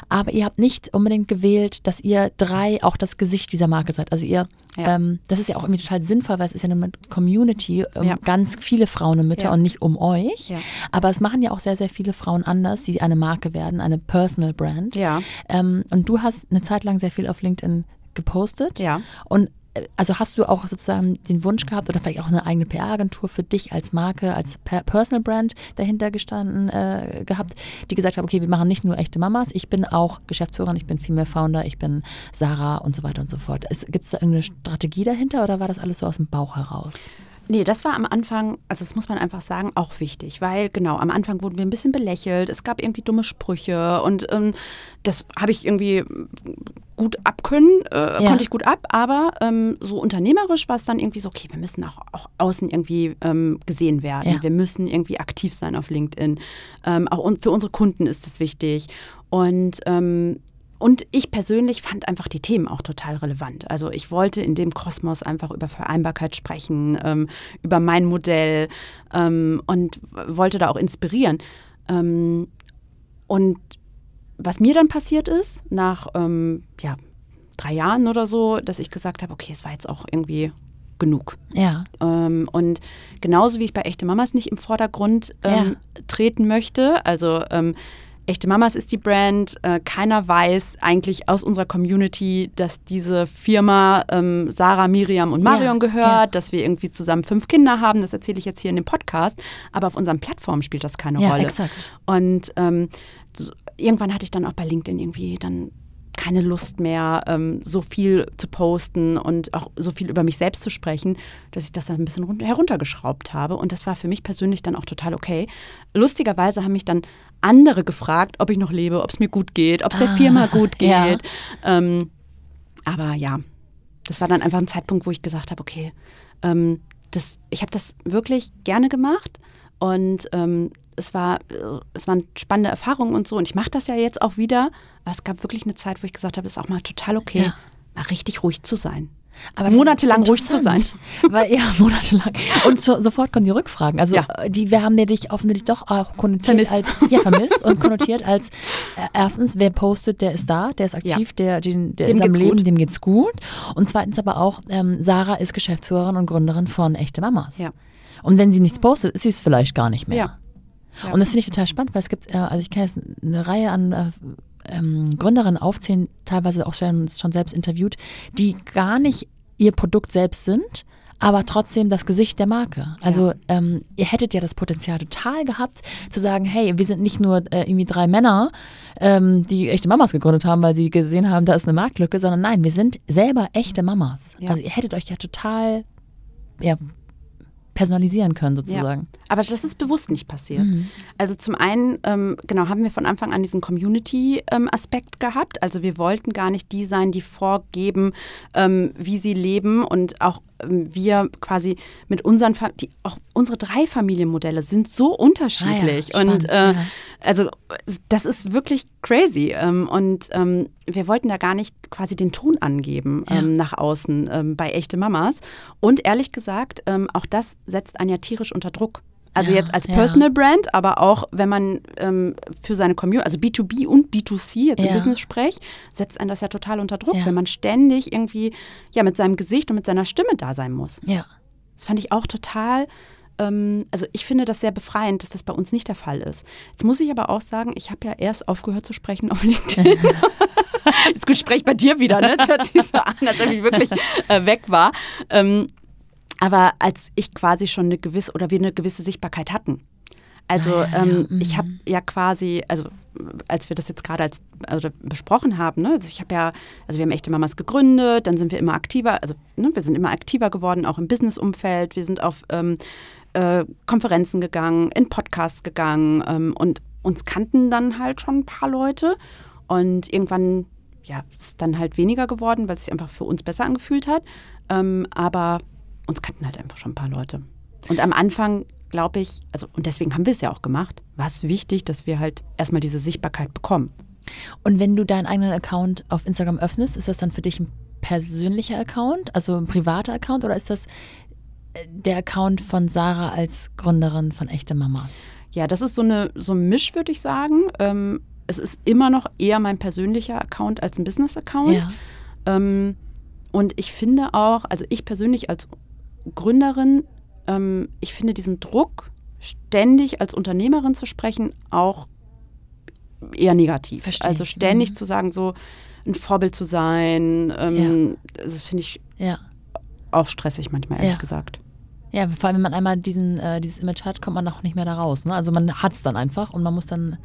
Aber ihr habt nicht unbedingt gewählt, dass ihr drei auch das Gesicht dieser Marke seid. Also ihr, Ja. ähm, das ist ja auch irgendwie total sinnvoll, weil es ist ja eine Community, um Ja. ganz viele Frauen und Mütter Ja. und nicht um euch. Aber es machen ja auch sehr, sehr viele Frauen anders, die eine Marke werden, eine Personal Brand. Ja. Ähm, und du hast eine Zeit lang sehr viel auf LinkedIn gepostet. Ja. Und also hast du auch sozusagen den Wunsch gehabt oder vielleicht auch eine eigene PR-Agentur für dich als Marke, als Per- Personal Brand dahinter gestanden äh, gehabt, die gesagt haben, okay, wir machen nicht nur echte Mamas, ich bin auch Geschäftsführerin, ich bin Female Founder, ich bin Sarah und so weiter und so fort. Gibt es da irgendeine Strategie dahinter oder war das alles so aus dem Bauch heraus? Nee, das war am Anfang, also das muss man einfach sagen, auch wichtig, weil genau, am Anfang wurden wir ein bisschen belächelt, es gab irgendwie dumme Sprüche und ähm, das habe ich irgendwie gut abkönnen, äh, Ja. konnte ich gut ab, aber ähm, so unternehmerisch war es dann irgendwie so, okay, wir müssen auch, auch außen irgendwie ähm, gesehen werden, Ja. wir müssen irgendwie aktiv sein auf LinkedIn, ähm, auch un für unsere Kunden ist es wichtig und ähm, und ich persönlich fand einfach die Themen auch total relevant. Also ich wollte in dem Kosmos einfach über Vereinbarkeit sprechen, ähm, über mein Modell ähm, und wollte da auch inspirieren. Ähm, und was mir dann passiert ist, nach ähm, ja, drei Jahren oder so, dass ich gesagt habe, okay, es war jetzt auch irgendwie genug. Ja. Ähm, und genauso wie ich bei Echte Mamas nicht im Vordergrund ähm, treten möchte, also ähm, Echte Mamas ist die Brand, äh, keiner weiß eigentlich aus unserer Community, dass diese Firma ähm, Sarah, Miriam und Marion Ja, gehört, ja. dass wir irgendwie zusammen fünf Kinder haben, das erzähle ich jetzt hier in dem Podcast, aber auf unseren Plattformen spielt das keine Ja, Rolle. exakt. Und ähm, so, irgendwann hatte ich dann auch bei LinkedIn irgendwie dann keine Lust mehr, ähm, so viel zu posten und auch so viel über mich selbst zu sprechen, dass ich das dann ein bisschen run- heruntergeschraubt habe. Und das war für mich persönlich dann auch total okay. Lustigerweise haben mich dann andere gefragt, ob ich noch lebe, ob es mir gut geht, ob es der Ah, Firma gut geht. ja. Ähm, aber ja, das war dann einfach ein Zeitpunkt, wo ich gesagt habe, okay, ähm, das, ich habe das wirklich gerne gemacht und ähm, es war, äh, es waren spannende Erfahrungen und so und ich mache das ja jetzt auch wieder. Aber es gab wirklich eine Zeit, wo ich gesagt habe, es ist auch mal total okay, Ja. mal richtig ruhig zu sein. Aber monatelang ruhig zu sein. Weil, ja, monatelang. Und so, sofort kommen die Rückfragen. Also Ja. äh, die, wir haben ja dich offensichtlich doch auch konnotiert Vermisst. als, ja, vermisst und konnotiert als, äh, erstens, wer postet, der ist da, der ist aktiv, der, den, der Dem ist am Leben, gut. dem geht's gut. Und zweitens aber auch, ähm, Sarah ist Geschäftsführerin und Gründerin von Echte Mamas. Ja. Und wenn sie nichts postet, ist sie es vielleicht gar nicht mehr. Ja. Ja. Und das finde ich total spannend, weil es gibt, äh, also ich kann jetzt eine Reihe an äh, ähm, Gründerinnen aufzählen, teilweise auch schon, schon selbst interviewt, die gar nicht ihr Produkt selbst sind, aber trotzdem das Gesicht der Marke. Also ähm, ihr hättet ja das Potenzial total gehabt, zu sagen, hey, wir sind nicht nur äh, irgendwie drei Männer, ähm, die echte Mamas gegründet haben, weil sie gesehen haben, da ist eine Marktlücke, sondern nein, wir sind selber echte Mamas. Ja. Also ihr hättet euch ja total ja, personalisieren können sozusagen. Ja. Aber das ist bewusst nicht passiert. Also zum einen, ähm, genau, haben wir von Anfang an diesen Community-Aspekt gehabt. Also wir wollten gar nicht die sein, die vorgeben, ähm, wie sie leben und auch ähm, wir quasi mit unseren, Fa die, auch unsere drei Familienmodelle sind so unterschiedlich Ah ja, und äh, ja. also das ist wirklich crazy ähm, und ähm, wir wollten da gar nicht quasi den Ton angeben Ja. ähm, nach außen ähm, bei echte Mamas und ehrlich gesagt, ähm, auch das setzt einen ja tierisch unter Druck. Also Ja, jetzt als ja. Personal Brand, aber auch wenn man ähm, für seine Community, also B2B und B2C jetzt im Business spricht, setzt einen das ja total unter Druck, wenn man ständig irgendwie ja mit seinem Gesicht und mit seiner Stimme da sein muss. Ja. Das fand ich auch total, ähm, also ich finde das sehr befreiend, dass das bei uns nicht der Fall ist. Jetzt muss ich aber auch sagen, ich habe ja erst aufgehört zu sprechen auf LinkedIn. Jetzt gut, sprech bei dir wieder, ne? Das hört sich so an, als ob ich wirklich äh, weg war. Ähm, aber als ich quasi schon eine gewisse oder wir eine gewisse Sichtbarkeit hatten. Also Ah, ja, ja. ähm, Mhm. ich habe ja quasi, also als wir das jetzt gerade als also besprochen haben, ne, also ich habe ja, also wir haben echte Mamas gegründet, dann sind wir immer aktiver, also ne, wir sind immer aktiver geworden, auch im Businessumfeld. Wir sind auf ähm, äh, Konferenzen gegangen, in Podcasts gegangen ähm, und uns kannten dann halt schon ein paar Leute und irgendwann ja ist dann halt weniger geworden, weil es sich einfach für uns besser angefühlt hat. Ähm, aber uns kannten halt einfach schon ein paar Leute. Und am Anfang glaube ich, also und deswegen haben wir es ja auch gemacht, war es wichtig, dass wir halt erstmal diese Sichtbarkeit bekommen. Und wenn du deinen eigenen Account auf Instagram öffnest, ist das dann für dich ein persönlicher Account, also ein privater Account, oder ist das äh, der Account von Sarah als Gründerin von Echte Mamas? Ja, das ist so eine so ein Misch, würde ich sagen. Ähm, es ist immer noch eher mein persönlicher Account als ein Business-Account. Ja. Ähm, und ich finde auch, also ich persönlich als Gründerin, ähm, ich finde diesen Druck, ständig als Unternehmerin zu sprechen, auch eher negativ. Verstehe also ich. ständig Mhm. zu sagen, so ein Vorbild zu sein, ähm, also das finde ich Ja. auch stressig manchmal, ehrlich Ja. gesagt. Ja, vor allem, wenn man einmal diesen, äh, dieses Image hat, kommt man auch nicht mehr da raus. Ne? Also man hat es dann einfach und man muss dann,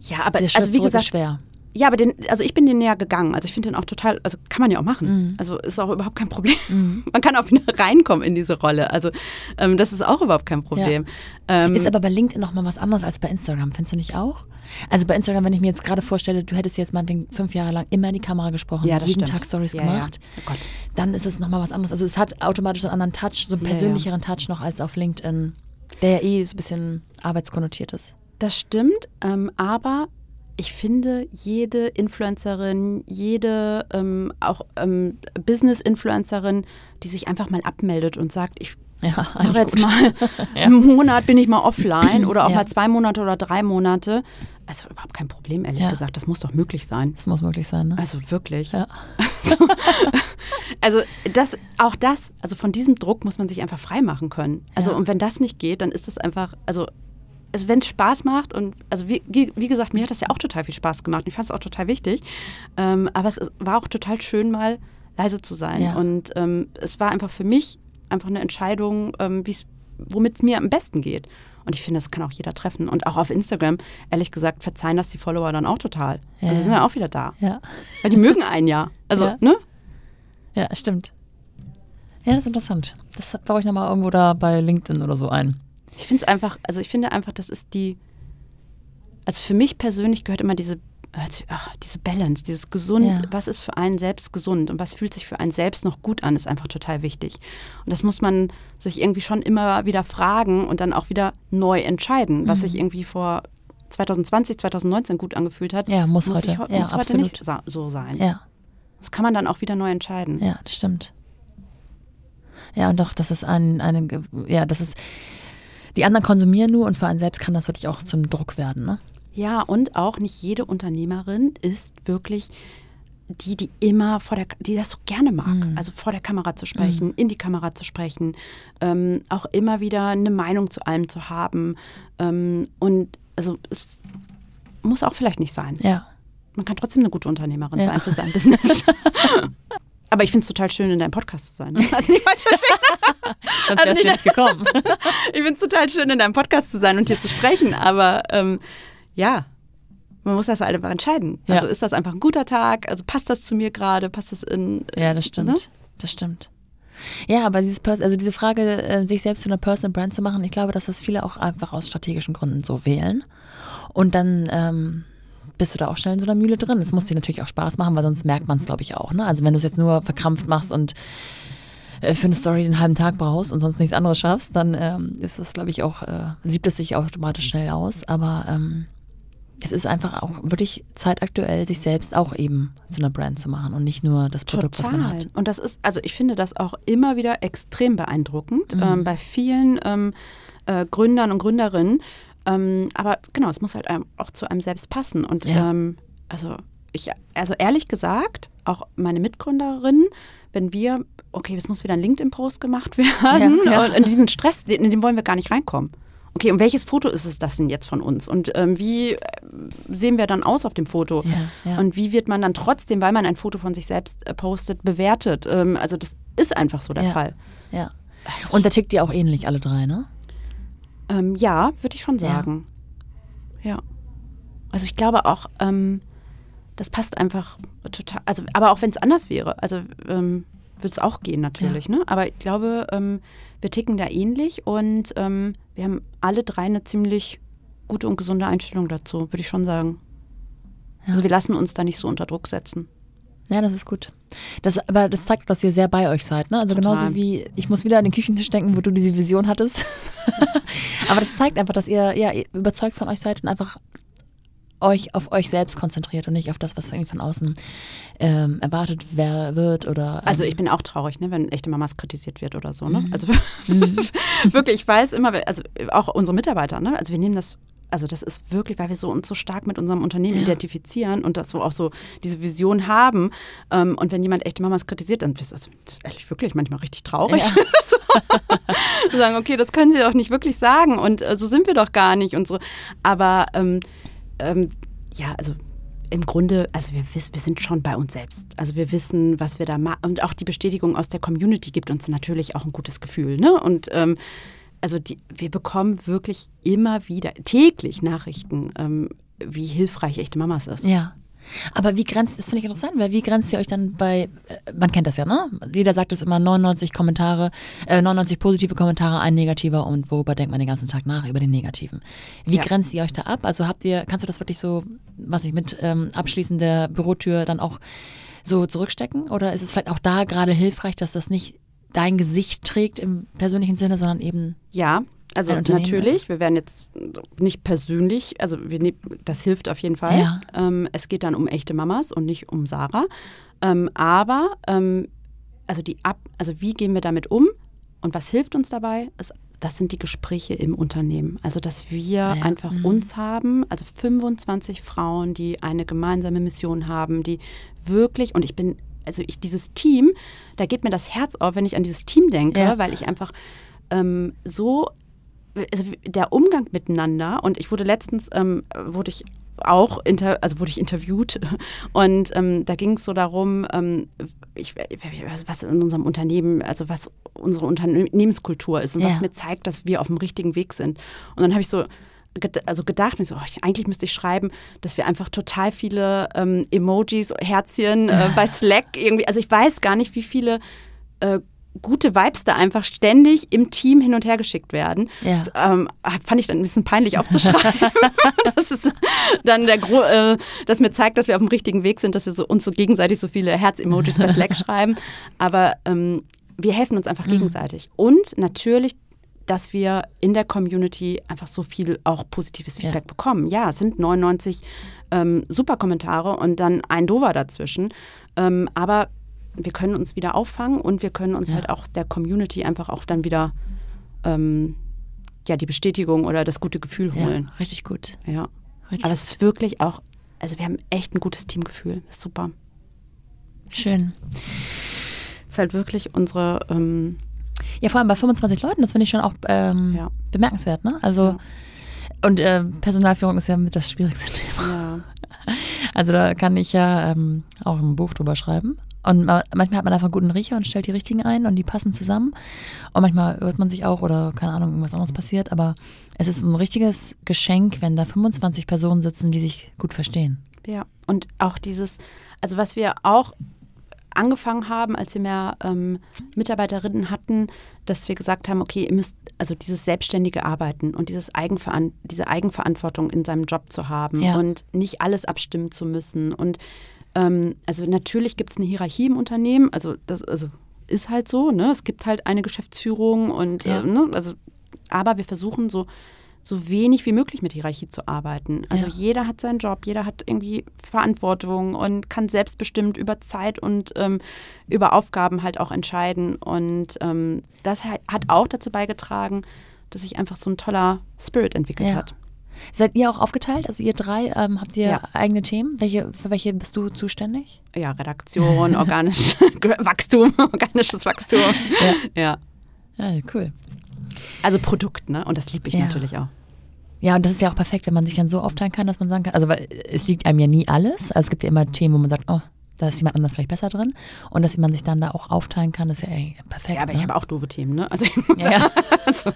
Ja, aber also wie gesagt, schwer. Ja, aber den, also ich bin den näher gegangen. Also ich finde den auch total, also kann man ja auch machen. Mhm. Also ist auch überhaupt kein Problem. Man kann auch wieder reinkommen in diese Rolle. Also ähm, das ist auch überhaupt kein Problem. Ähm, Ist aber bei LinkedIn nochmal was anderes als bei Instagram, findest du nicht auch? Also bei Instagram, wenn ich mir jetzt gerade vorstelle, du hättest jetzt meinetwegen fünf Jahre lang immer in die Kamera gesprochen, ja, jeden stimmt. Tag Stories ja, gemacht, Ja. Oh Gott. dann ist es nochmal was anderes. Also es hat automatisch so einen anderen Touch, so einen Ja, persönlicheren Touch noch als auf LinkedIn, der ja eh so ein bisschen arbeitskonnotiert ist. Das stimmt, ähm, aber ich finde, jede Influencerin, jede ähm, auch ähm, Business-Influencerin, die sich einfach mal abmeldet und sagt, ich Ja, mache jetzt gut. mal Ja. einen Monat bin ich mal offline oder auch Ja. mal zwei Monate oder drei Monate. Also überhaupt kein Problem, ehrlich Ja. gesagt. Das muss doch möglich sein. Das muss möglich sein, ne? Also wirklich. Ja. Also das, auch das, also von diesem Druck muss man sich einfach frei machen können. Also und wenn das nicht geht, dann ist das einfach, also, also wenn es Spaß macht und also wie, wie gesagt, mir hat das ja auch total viel Spaß gemacht. und Ich fand es auch total wichtig. Ähm, aber es war auch total schön, mal leise zu sein. Ja. Und ähm, es war einfach für mich einfach eine Entscheidung, ähm, womit es mir am besten geht. Und ich finde, das kann auch jeder treffen. Und auch auf Instagram, ehrlich gesagt, verzeihen das die Follower dann auch total. Ja, also sie sind ja. ja auch wieder da. Ja. Weil die mögen einen ja. Also, Ja. ne? Ja, stimmt. Ja, das ist interessant. Das baue ich nochmal irgendwo da bei LinkedIn oder so ein. Ich finde es einfach, also ich finde einfach, das ist die, also für mich persönlich gehört immer diese, ach, diese Balance, dieses gesund, Ja. was ist für einen selbst gesund und was fühlt sich für einen selbst noch gut an, ist einfach total wichtig. Und das muss man sich irgendwie schon immer wieder fragen und dann auch wieder neu entscheiden, was Mhm. sich irgendwie vor 2020, 2019 gut angefühlt hat, Ja, muss, muss, heute. ich, heu- ja, muss heute absolut. nicht so sein. Ja. Das kann man dann auch wieder neu entscheiden. Ja, das stimmt. Ja, und doch, das ist ein, eine, ja, das ist, die anderen konsumieren nur und für einen selbst kann das wirklich auch zum Druck werden, ne? Ja, und auch nicht jede Unternehmerin ist wirklich die, die immer vor der, die das so gerne mag, Mhm. also vor der Kamera zu sprechen, in die Kamera zu sprechen, ähm, auch immer wieder eine Meinung zu allem zu haben. Ähm, und also es muss auch vielleicht nicht sein. Ja. Man kann trotzdem eine gute Unternehmerin Ja. sein für sein Business. Aber ich finde es total schön, in deinem Podcast zu sein. Also nicht falsch verstehen. Sonst Also nicht- nicht gekommen. Ich finde es total schön, in deinem Podcast zu sein und hier zu sprechen. Aber ähm, ja, man muss das halt einfach entscheiden. Ja. Also ist das einfach ein guter Tag? Also passt das zu mir gerade? Passt das in. Ja, das stimmt. Ne? Das stimmt. Ja, aber dieses Pers also diese Frage, äh, sich selbst zu einer Personal Brand zu machen, ich glaube, dass das viele auch einfach aus strategischen Gründen so wählen. Und dann ähm, bist du da auch schnell in so einer Mühle drin. Es muss dir natürlich auch Spaß machen, weil sonst merkt man es, glaube ich, auch. Ne? Also wenn du es jetzt nur verkrampft machst und äh, für eine Story den halben Tag brauchst und sonst nichts anderes schaffst, dann ähm, ist das, glaube ich, auch, äh, sieht es sich automatisch schnell aus. Aber ähm, es ist einfach auch wirklich zeitaktuell, sich selbst auch eben zu einer Brand zu machen und nicht nur das Produkt, was man hat. Und das ist, also ich finde das auch immer wieder extrem beeindruckend Mhm. ähm, bei vielen ähm, äh, Gründern und Gründerinnen. Ähm, aber genau, es muss halt auch zu einem selbst passen. Und Ja. ähm, also ich, also ehrlich gesagt, auch meine Mitgründerinnen, wenn wir, okay, es muss wieder ein LinkedIn-Post gemacht werden Ja, ja. und in diesen Stress, in den wollen wir gar nicht reinkommen. Okay, und welches Foto ist es das denn jetzt von uns? Und ähm, wie äh, sehen wir dann aus auf dem Foto? Ja. Und wie wird man dann trotzdem, weil man ein Foto von sich selbst äh, postet, bewertet? Ähm, also das ist einfach so der. Fall. Ja. Und da tickt ihr auch ähnlich, alle drei, ne? Ähm, ja, würde ich schon Ja. sagen. Ja. Also ich glaube auch, ähm, das passt einfach total. Also, aber auch wenn es anders wäre, also ähm, würde es auch gehen natürlich. Ne? Aber ich glaube, ähm, wir ticken da ähnlich und ähm, wir haben alle drei eine ziemlich gute und gesunde Einstellung dazu, würde ich schon sagen. Ja. Also wir lassen uns da nicht so unter Druck setzen. Ja, das ist gut. Das, aber das zeigt, dass ihr sehr bei euch seid, ne? Also Total. genauso wie, ich muss wieder an den Küchentisch denken, wo du diese Vision hattest. aber das zeigt einfach, dass ihr ja überzeugt von euch seid und einfach euch auf euch selbst konzentriert und nicht auf das, was irgendwie von außen ähm, erwartet wer wird oder. Ähm, Also ich bin auch traurig, ne, wenn echte Mamas kritisiert wird oder so. Ne? Mhm. Also wirklich, ich weiß immer, also auch unsere Mitarbeiter, ne? Also wir nehmen das, also das ist wirklich, weil wir so uns so stark mit unserem Unternehmen Ja. identifizieren und das so auch so diese Vision haben. Ähm, und wenn jemand echte Mamas kritisiert, dann ist das ehrlich wirklich manchmal richtig traurig. Ja. so. Wir sagen, okay, das können Sie doch nicht wirklich sagen und äh, so sind wir doch gar nicht und so. Aber ähm, ähm, ja, also im Grunde, also wir wissen, wir sind schon bei uns selbst. Also wir wissen, was wir da machen. Und auch die Bestätigung aus der Community gibt uns natürlich auch ein gutes Gefühl. Ne? Und ähm, also die, wir bekommen wirklich immer wieder täglich Nachrichten, ähm, wie hilfreich echte Mamas ist. Ja. Aber wie grenzt, das finde ich interessant, weil wie grenzt ihr euch dann bei, äh, man kennt das ja, ne? Jeder sagt es immer, 99 Kommentare, äh, 99 positive Kommentare, ein negativer und worüber denkt man den ganzen Tag nach? Über den negativen. Wie Ja. grenzt ihr euch da ab? Also habt ihr, kannst du das wirklich so, was ich mit ähm, Abschließen der Bürotür dann auch so zurückstecken? Oder ist es vielleicht auch da gerade hilfreich, dass das nicht dein Gesicht trägt im persönlichen Sinne, sondern eben Ja, also natürlich, ist. wir werden jetzt nicht persönlich, also wir, nehm- das hilft auf jeden Fall. Ja. Ähm, es geht dann um echte Mamas und nicht um Sarah. Ähm, aber ähm, also die ab, also wie gehen wir damit um und was hilft uns dabei? Ist, das sind die Gespräche im Unternehmen. Also dass wir ja. einfach Mhm. uns haben, also 25 Frauen, die eine gemeinsame Mission haben, die wirklich, und ich bin, also ich, dieses Team, da geht mir das Herz auf, wenn ich an dieses Team denke, Ja. weil ich einfach ähm, so, also der Umgang miteinander und ich wurde letztens, ähm, wurde ich auch, inter, also wurde ich interviewt und ähm, da ging es so darum, ähm, ich, was in unserem Unternehmen, also was unsere Unternehmenskultur ist und Ja. was mir zeigt, dass wir auf dem richtigen Weg sind. Und dann habe ich so also gedacht, mir so, oh, ich, eigentlich müsste ich schreiben, dass wir einfach total viele ähm, Emojis, Herzchen äh, bei Slack irgendwie, also ich weiß gar nicht, wie viele äh, gute Vibes da einfach ständig im Team hin und her geschickt werden. Ja. Das ähm, fand ich dann ein bisschen peinlich aufzuschreiben. das ist dann der Gro äh, das mir zeigt, dass wir auf dem richtigen Weg sind, dass wir so, uns so gegenseitig so viele Herz-Emojis bei Slack schreiben. Aber ähm, wir helfen uns einfach gegenseitig. Und natürlich dass wir in der Community einfach so viel auch positives Feedback Ja. bekommen. Ja, es sind 99 ähm, super Kommentare und dann ein Dover dazwischen. Ähm, aber wir können uns wieder auffangen und wir können uns Ja. halt auch der Community einfach auch dann wieder ähm, ja, die Bestätigung oder das gute Gefühl Ja, holen. richtig gut. Ja. Richtig Aber es ist wirklich auch, also wir haben echt ein gutes Teamgefühl. Ist super. schön. Ist halt wirklich unsere, ähm, Ja, vor allem bei 25 Leuten, das finde ich schon auch ähm, Ja. bemerkenswert, ne? Also, Ja. und äh, Personalführung ist ja mit das schwierigste Thema. ja, Also da kann ich ja ähm, auch ein Buch drüber schreiben. Und ma manchmal hat man einfach einen guten Riecher und stellt die richtigen ein und die passen zusammen. Und manchmal hört man sich auch oder keine Ahnung, irgendwas anderes passiert. Aber es ist ein richtiges Geschenk, wenn da 25 Personen sitzen, die sich gut verstehen. Ja, und auch dieses, also was wir auch angefangen haben, als wir mehr ähm, Mitarbeiterinnen hatten, dass wir gesagt haben, okay, ihr müsst, also dieses selbstständige Arbeiten und dieses Eigenveran diese Eigenverantwortung in seinem Job zu haben Ja. und nicht alles abstimmen zu müssen. Und ähm, also natürlich gibt es eine Hierarchie im Unternehmen, also das also ist halt so, ne? Es gibt halt eine Geschäftsführung und Ja. äh, ne? also aber wir versuchen so so wenig wie möglich mit Hierarchie zu arbeiten. Also Ja. jeder hat seinen Job, jeder hat irgendwie Verantwortung und kann selbstbestimmt über Zeit und ähm, über Aufgaben halt auch entscheiden. Und ähm, das hat auch dazu beigetragen, dass sich einfach so ein toller Spirit entwickelt Ja. hat. Seid ihr auch aufgeteilt? Also ihr drei, ähm, habt ihr Ja. eigene Themen? Welche, für welche bist du zuständig? Ja, Redaktion, organisch Wachstum, organisches Wachstum. Ja. Ja, cool. Also Produkt, ne? Und das liebe ich Ja. natürlich auch. Ja, und das ist ja auch perfekt, wenn man sich dann so aufteilen kann, dass man sagen kann, also weil es liegt einem ja nie alles. Also es gibt ja immer Themen, wo man sagt, oh, da ist jemand anders vielleicht besser drin. Und dass man sich dann da auch aufteilen kann, ist ja ey, perfekt. Ja, aber ne? ich habe auch doofe Themen, ne? Also ich muss Ja, ja.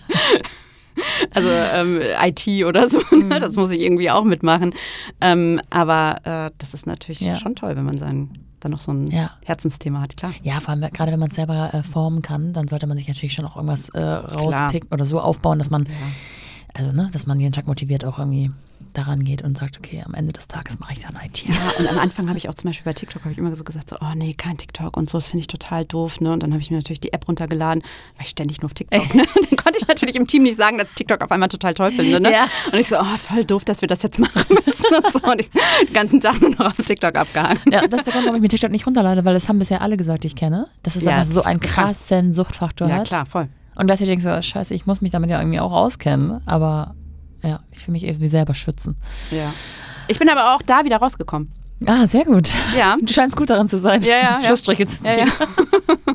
Also ähm, IT oder so, Mhm. ne? das muss ich irgendwie auch mitmachen. Ähm, aber äh, das ist natürlich Ja. schon toll, wenn man sein, dann noch so ein Ja. Herzensthema hat, klar. Ja, vor allem gerade wenn man es selber äh, formen kann, dann sollte man sich natürlich schon auch irgendwas äh, rauspicken oder so aufbauen, dass man, also ne, dass man jeden Tag motiviert auch irgendwie daran geht und sagt, okay, am Ende des Tages mache ich dann IT. Ja, und am Anfang habe ich auch zum Beispiel bei TikTok habe ich immer so gesagt, so, oh nee, kein TikTok und so, das finde ich total doof. Ne? Und dann habe ich mir natürlich die App runtergeladen, weil ich ständig nur auf TikTok. Ne? Dann konnte ich natürlich im Team nicht sagen, dass ich TikTok auf einmal total toll finde. Ne? Ja. Und ich so, oh, voll doof, dass wir das jetzt machen müssen. Und, so. und ich den ganzen Tag nur noch auf TikTok abgehangen. Ja, das ist der Grund, warum ich mir TikTok nicht runterlade, weil das haben bisher alle gesagt, die ich kenne, dass es Ja, einfach so das ist krank. krassen Suchtfaktor Ja, hat. klar, voll. Und gleichzeitig denkst du, oh, scheiße, ich muss mich damit ja irgendwie auch auskennen, aber ja, ich will mich irgendwie selber schützen. Ja. Ich bin aber auch da wieder rausgekommen. Ah, sehr gut. Ja. Du scheinst gut daran zu sein, Ja, ja, ja. Schlussstriche zu Ja, ziehen. ja.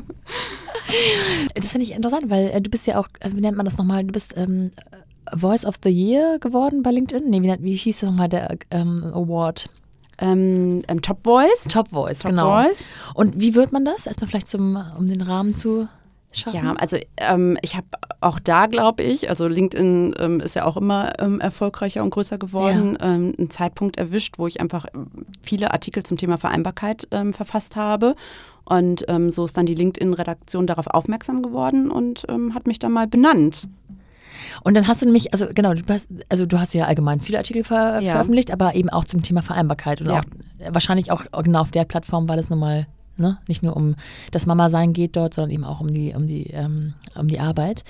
Das finde ich interessant, weil äh, du bist ja auch, äh, wie nennt man das nochmal, du bist ähm, Voice of the Year geworden bei LinkedIn. Nee, wie, wie hieß das nochmal der ähm, Award? Ähm, ähm, Top Voice. Top Voice, Top genau. Voice. Und wie wird man das? Erstmal vielleicht zum, um den Rahmen zu schaffen. Ja, also ähm, ich habe auch da, glaube ich, also LinkedIn ähm, ist ja auch immer ähm, erfolgreicher und größer geworden, ähm, einen Zeitpunkt erwischt, wo ich einfach ähm, viele Artikel zum Thema Vereinbarkeit ähm, verfasst habe. Und so ist dann die LinkedIn-Redaktion darauf aufmerksam geworden und hat mich dann mal benannt. Und dann hast du nämlich, also genau, du hast, also du hast ja allgemein viele Artikel ver Ja. veröffentlicht, aber eben auch zum Thema Vereinbarkeit und Ja. auch wahrscheinlich auch genau auf der Plattform, weil es nun mal ne, nicht nur um das Mama-Sein geht dort, sondern eben auch um die, um die, ähm, um die Arbeit.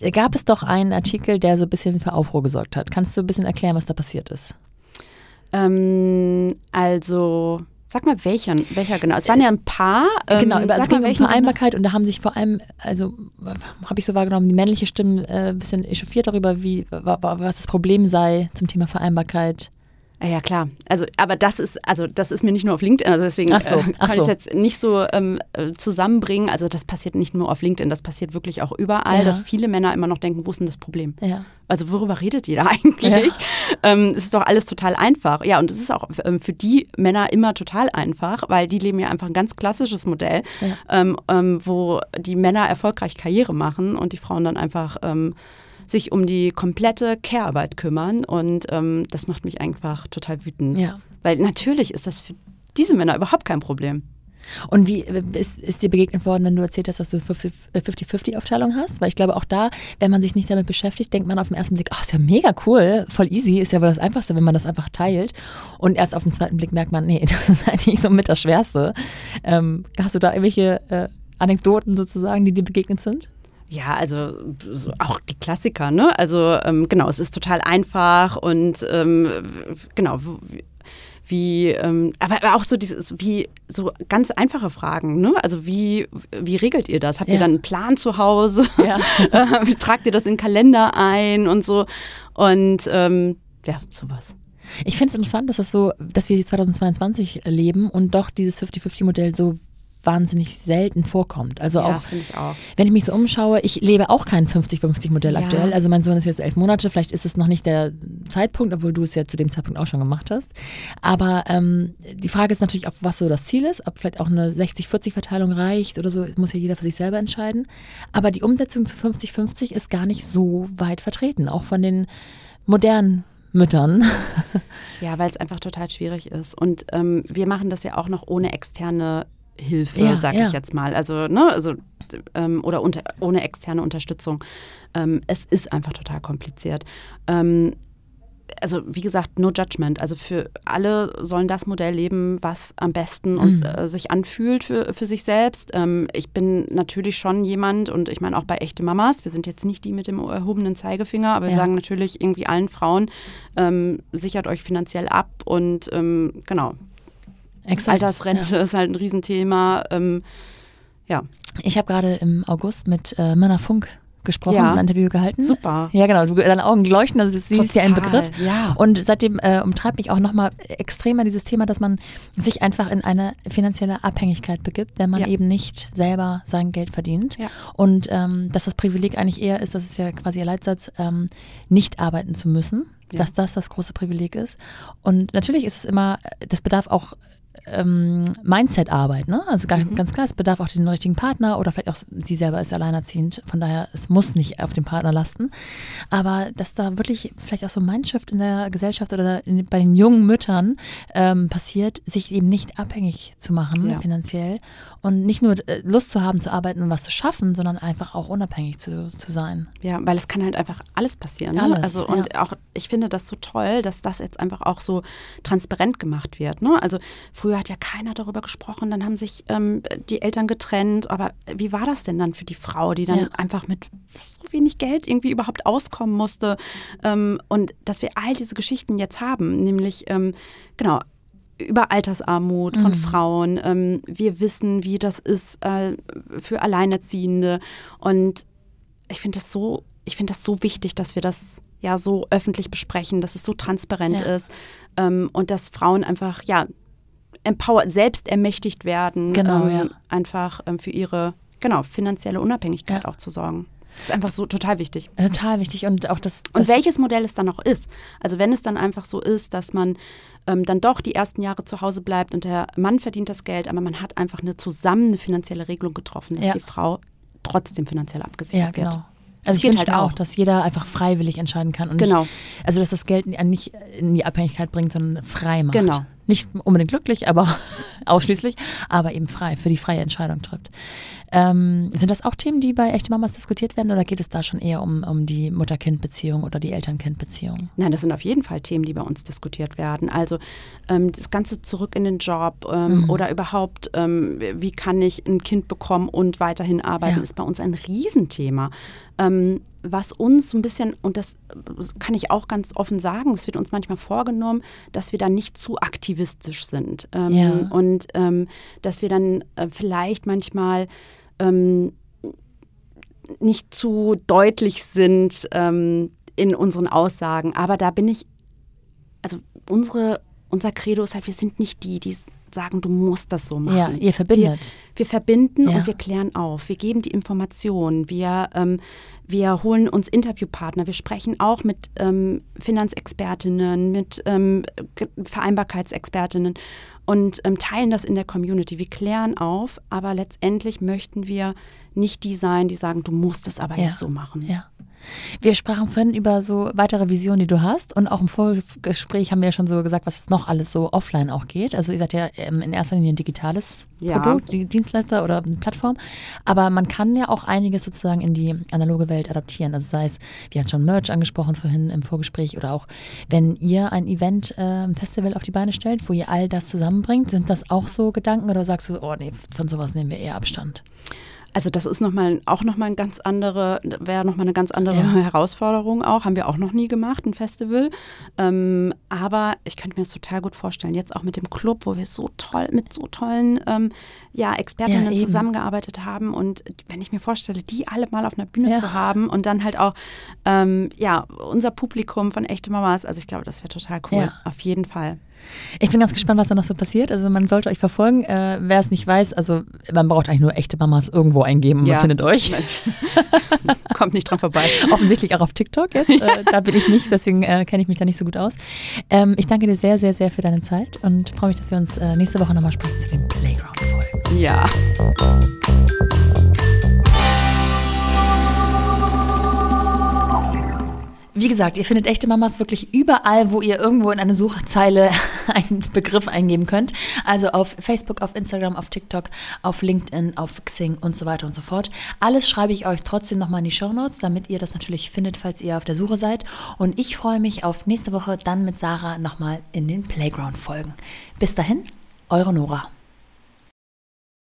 Äh, Gab es doch einen Artikel, der so ein bisschen für Aufruhr gesorgt hat. Kannst du ein bisschen erklären, was da passiert ist? Ähm, also, sag mal, welcher, welcher genau? Es waren ja ein paar. Ähm, genau, über, also es ging um welchen genau? Vereinbarkeit und da haben sich vor allem, also habe ich so wahrgenommen, die männliche Stimmen äh, ein bisschen echauffiert darüber, wie, wa- wa- was das Problem sei zum Thema Vereinbarkeit. Ja, ja, klar. Also, aber das ist, also das ist mir nicht nur auf LinkedIn, also deswegen so, äh, kann ich es jetzt nicht so ähm, äh, zusammenbringen. Also das passiert nicht nur auf LinkedIn, das passiert wirklich auch überall, Ja. dass viele Männer immer noch denken, wo ist denn das Problem? Ja. Also worüber redet jeder eigentlich? Ja. Ähm, es ist doch alles total einfach. Ja, und es ist auch ähm, für die Männer immer total einfach, weil die leben ja einfach ein ganz klassisches Modell, ähm, ähm, wo die Männer erfolgreich Karriere machen und die Frauen dann einfach ähm, sich um die komplette Care-Arbeit kümmern. Und ähm, das macht mich einfach total wütend. Ja. Weil natürlich ist das für diese Männer überhaupt kein Problem. Und wie äh, ist, ist dir begegnet worden, wenn du erzählt hast, dass du 50 äh, 50-50-Aufteilung hast? Weil ich glaube, auch da, wenn man sich nicht damit beschäftigt, denkt man auf den ersten Blick, ach, ist ja mega cool, voll easy, ist ja wohl das Einfachste, wenn man das einfach teilt. Und erst auf den zweiten Blick merkt man, nee, das ist eigentlich so mit das Schwerste. Ähm, hast du da irgendwelche äh, Anekdoten sozusagen, die dir begegnet sind? Ja, also so auch die Klassiker, ne? Also ähm, genau, es ist total einfach und ähm, genau, wie, ähm, aber, auch so dieses, wie so ganz einfache Fragen, ne? Also wie, wie regelt ihr das? Habt ja. ihr dann einen Plan zu Hause? Ja. Tragt ihr das in den Kalender ein und so? Und ähm, ja, sowas. Ich finde es interessant, dass das so, dass wir 2022 leben und doch dieses 50-50-Modell so wahnsinnig selten vorkommt. Also ja, auch, ich auch, wenn ich mich so umschaue, ich lebe auch kein 50-50-Modell ja. aktuell. Also mein Sohn ist jetzt elf Monate, vielleicht ist es noch nicht der Zeitpunkt, obwohl du es ja zu dem Zeitpunkt auch schon gemacht hast. Aber ähm, die Frage ist natürlich auch, was so das Ziel ist, ob vielleicht auch eine 60-40-Verteilung reicht oder so, das muss ja jeder für sich selber entscheiden. Aber die Umsetzung zu 50-50 ist gar nicht so weit vertreten, auch von den modernen Müttern. Ja, weil es einfach total schwierig ist. Und ähm, wir machen das ja auch noch ohne externe Hilfe, ja, sage ja. ich jetzt mal. Also, ne, also ähm, oder unter, ohne externe Unterstützung. Ähm, es ist einfach total kompliziert. Ähm, also wie gesagt, no judgment. Also für alle sollen das Modell leben, was am besten mhm. und äh, sich anfühlt für, für sich selbst. Ähm, ich bin natürlich schon jemand und ich meine auch bei echte Mamas, wir sind jetzt nicht die mit dem erhobenen Zeigefinger, aber ja. wir sagen natürlich irgendwie allen Frauen, ähm, sichert euch finanziell ab und ähm, genau, Exakt, Altersrente ja. ist halt ein Riesenthema. Ähm, ja. Ich habe gerade im August mit äh, Männer Funk gesprochen, ja. ein Interview gehalten. Super. Ja, genau. Du, deine Augen leuchten, also sie ist ja ein Begriff. Ja. Und seitdem äh, umtreibt mich auch nochmal extremer dieses Thema, dass man sich einfach in eine finanzielle Abhängigkeit begibt, wenn man ja. eben nicht selber sein Geld verdient. Ja. Und ähm, dass das Privileg eigentlich eher ist, das ist ja quasi ihr Leitsatz, ähm, nicht arbeiten zu müssen. Ja. Dass das das große Privileg ist. Und natürlich ist es immer, das bedarf auch ähm, Mindset-Arbeit. Ne? Also ganz, mhm. ganz klar, es bedarf auch den richtigen Partner oder vielleicht auch sie selber ist alleinerziehend. Von daher, es muss nicht auf dem Partner lasten. Aber dass da wirklich vielleicht auch so ein Mindshift in der Gesellschaft oder in, bei den jungen Müttern ähm, passiert, sich eben nicht abhängig zu machen ja. finanziell und nicht nur äh, Lust zu haben zu arbeiten und was zu schaffen, sondern einfach auch unabhängig zu, zu sein. Ja, weil es kann halt einfach alles passieren. Ne? Alles, also und ja. auch ich finde das so toll, dass das jetzt einfach auch so transparent gemacht wird. Ne? Also früher hat ja keiner darüber gesprochen, dann haben sich ähm, die Eltern getrennt. Aber wie war das denn dann für die Frau, die dann ja. einfach mit so wenig Geld irgendwie überhaupt auskommen musste? Ähm, und dass wir all diese Geschichten jetzt haben, nämlich ähm, genau über Altersarmut von mhm. Frauen. Ähm, wir wissen, wie das ist äh, für Alleinerziehende. Und ich finde das so, ich finde das so wichtig, dass wir das ja so öffentlich besprechen, dass es so transparent ja. ist ähm, und dass Frauen einfach ja empowered, selbst ermächtigt werden, genau, ähm, ja. einfach ähm, für ihre genau finanzielle Unabhängigkeit ja. auch zu sorgen. Das ist einfach so total wichtig. Total wichtig und auch das, das Und welches Modell es dann noch ist. Also wenn es dann einfach so ist, dass man ähm, dann doch die ersten Jahre zu Hause bleibt und der Mann verdient das Geld, aber man hat einfach eine zusammen eine finanzielle Regelung getroffen, dass die Frau trotzdem finanziell abgesichert ja, genau. wird. Also ich wünsche halt auch, dass jeder einfach freiwillig entscheiden kann und genau. nicht, also dass das Geld nicht in die Abhängigkeit bringt, sondern frei macht. Genau. Nicht unbedingt glücklich, aber ausschließlich, aber eben frei, für die freie Entscheidung trifft. Ähm, sind das auch Themen, die bei echte Mamas diskutiert werden oder geht es da schon eher um, um die Mutter-Kind-Beziehung oder die Eltern-Kind-Beziehung? Nein, das sind auf jeden Fall Themen, die bei uns diskutiert werden. Also ähm, das Ganze zurück in den Job ähm, mhm. oder überhaupt, ähm, wie kann ich ein Kind bekommen und weiterhin arbeiten, ja. ist bei uns ein Riesenthema. Ähm, was uns so ein bisschen, und das kann ich auch ganz offen sagen, es wird uns manchmal vorgenommen, dass wir da nicht zu aktivistisch sind. Ähm, ja. Und dass wir dann äh, vielleicht manchmal ähm, nicht zu deutlich sind ähm, in unseren Aussagen. Aber da bin ich, also unsere, unser Credo ist halt, wir sind nicht die, die sagen, du musst das so machen. Ja, ihr verbindet. Wir, wir verbinden ja. und wir klären auf. Wir geben die Informationen. Wir, ähm, wir holen uns Interviewpartner. Wir sprechen auch mit ähm, Finanzexpertinnen, mit ähm, Vereinbarkeitsexpertinnen und ähm, teilen das in der Community. Wir klären auf, aber letztendlich möchten wir nicht die sein, die sagen, du musst es aber ja. jetzt so machen. Ja. Wir sprachen vorhin über so weitere Visionen, die du hast. Und auch im Vorgespräch haben wir ja schon so gesagt, was noch alles so offline auch geht. Also ihr seid ja ähm, in erster Linie ein digitales ja. Produkt, Dienstleister oder Plattform. Aber man kann ja auch einiges sozusagen in die analoge Welt adaptieren. Also sei es, wir hatten schon Merch angesprochen vorhin im Vorgespräch oder auch, wenn ihr ein Event, ein Festival auf die Beine stellt, wo ihr all das zusammenbringt, sind das auch so Gedanken oder sagst du, oh nee, von sowas nehmen wir eher Abstand? Also das ist noch mal, auch nochmal ein ganz andere, wäre nochmal eine ganz andere ja. Herausforderung auch. Haben wir auch noch nie gemacht, ein Festival. Ähm, aber ich könnte mir das total gut vorstellen. Jetzt auch mit dem Club, wo wir so toll, mit so tollen ähm, ja, Expertinnen ja, zusammengearbeitet haben. Und wenn ich mir vorstelle, die alle mal auf einer Bühne ja. zu haben und dann halt auch ähm, ja, unser Publikum von echte Mamas, also ich glaube, das wäre total cool. Auf jeden Fall. Ich bin ganz gespannt, was da noch so passiert. Also man sollte euch verfolgen. Äh, wer es nicht weiß, also man braucht eigentlich nur echte Mamas irgendwo eingeben und ja. man findet euch. Kommt nicht dran vorbei. Offensichtlich auch auf TikTok jetzt. Äh, da bin ich nicht, deswegen äh, kenne ich mich da nicht so gut aus. Ähm, ich danke dir sehr, sehr, sehr für deine Zeit und freue mich, dass wir uns äh, nächste Woche nochmal sprechen zu den Playground-Folgen. Ja. Wie gesagt, ihr findet echte Mamas wirklich überall, wo ihr irgendwo in eine Suchzeile einen Begriff eingeben könnt. Also auf Facebook, auf Instagram, auf TikTok, auf LinkedIn, auf Xing und so weiter und so fort. Alles schreibe ich euch trotzdem nochmal in die Show Notes, damit ihr das natürlich findet, falls ihr auf der Suche seid. Und ich freue mich auf nächste Woche dann mit Sarah nochmal in den Playground-Folgen. Bis dahin, eure Nora.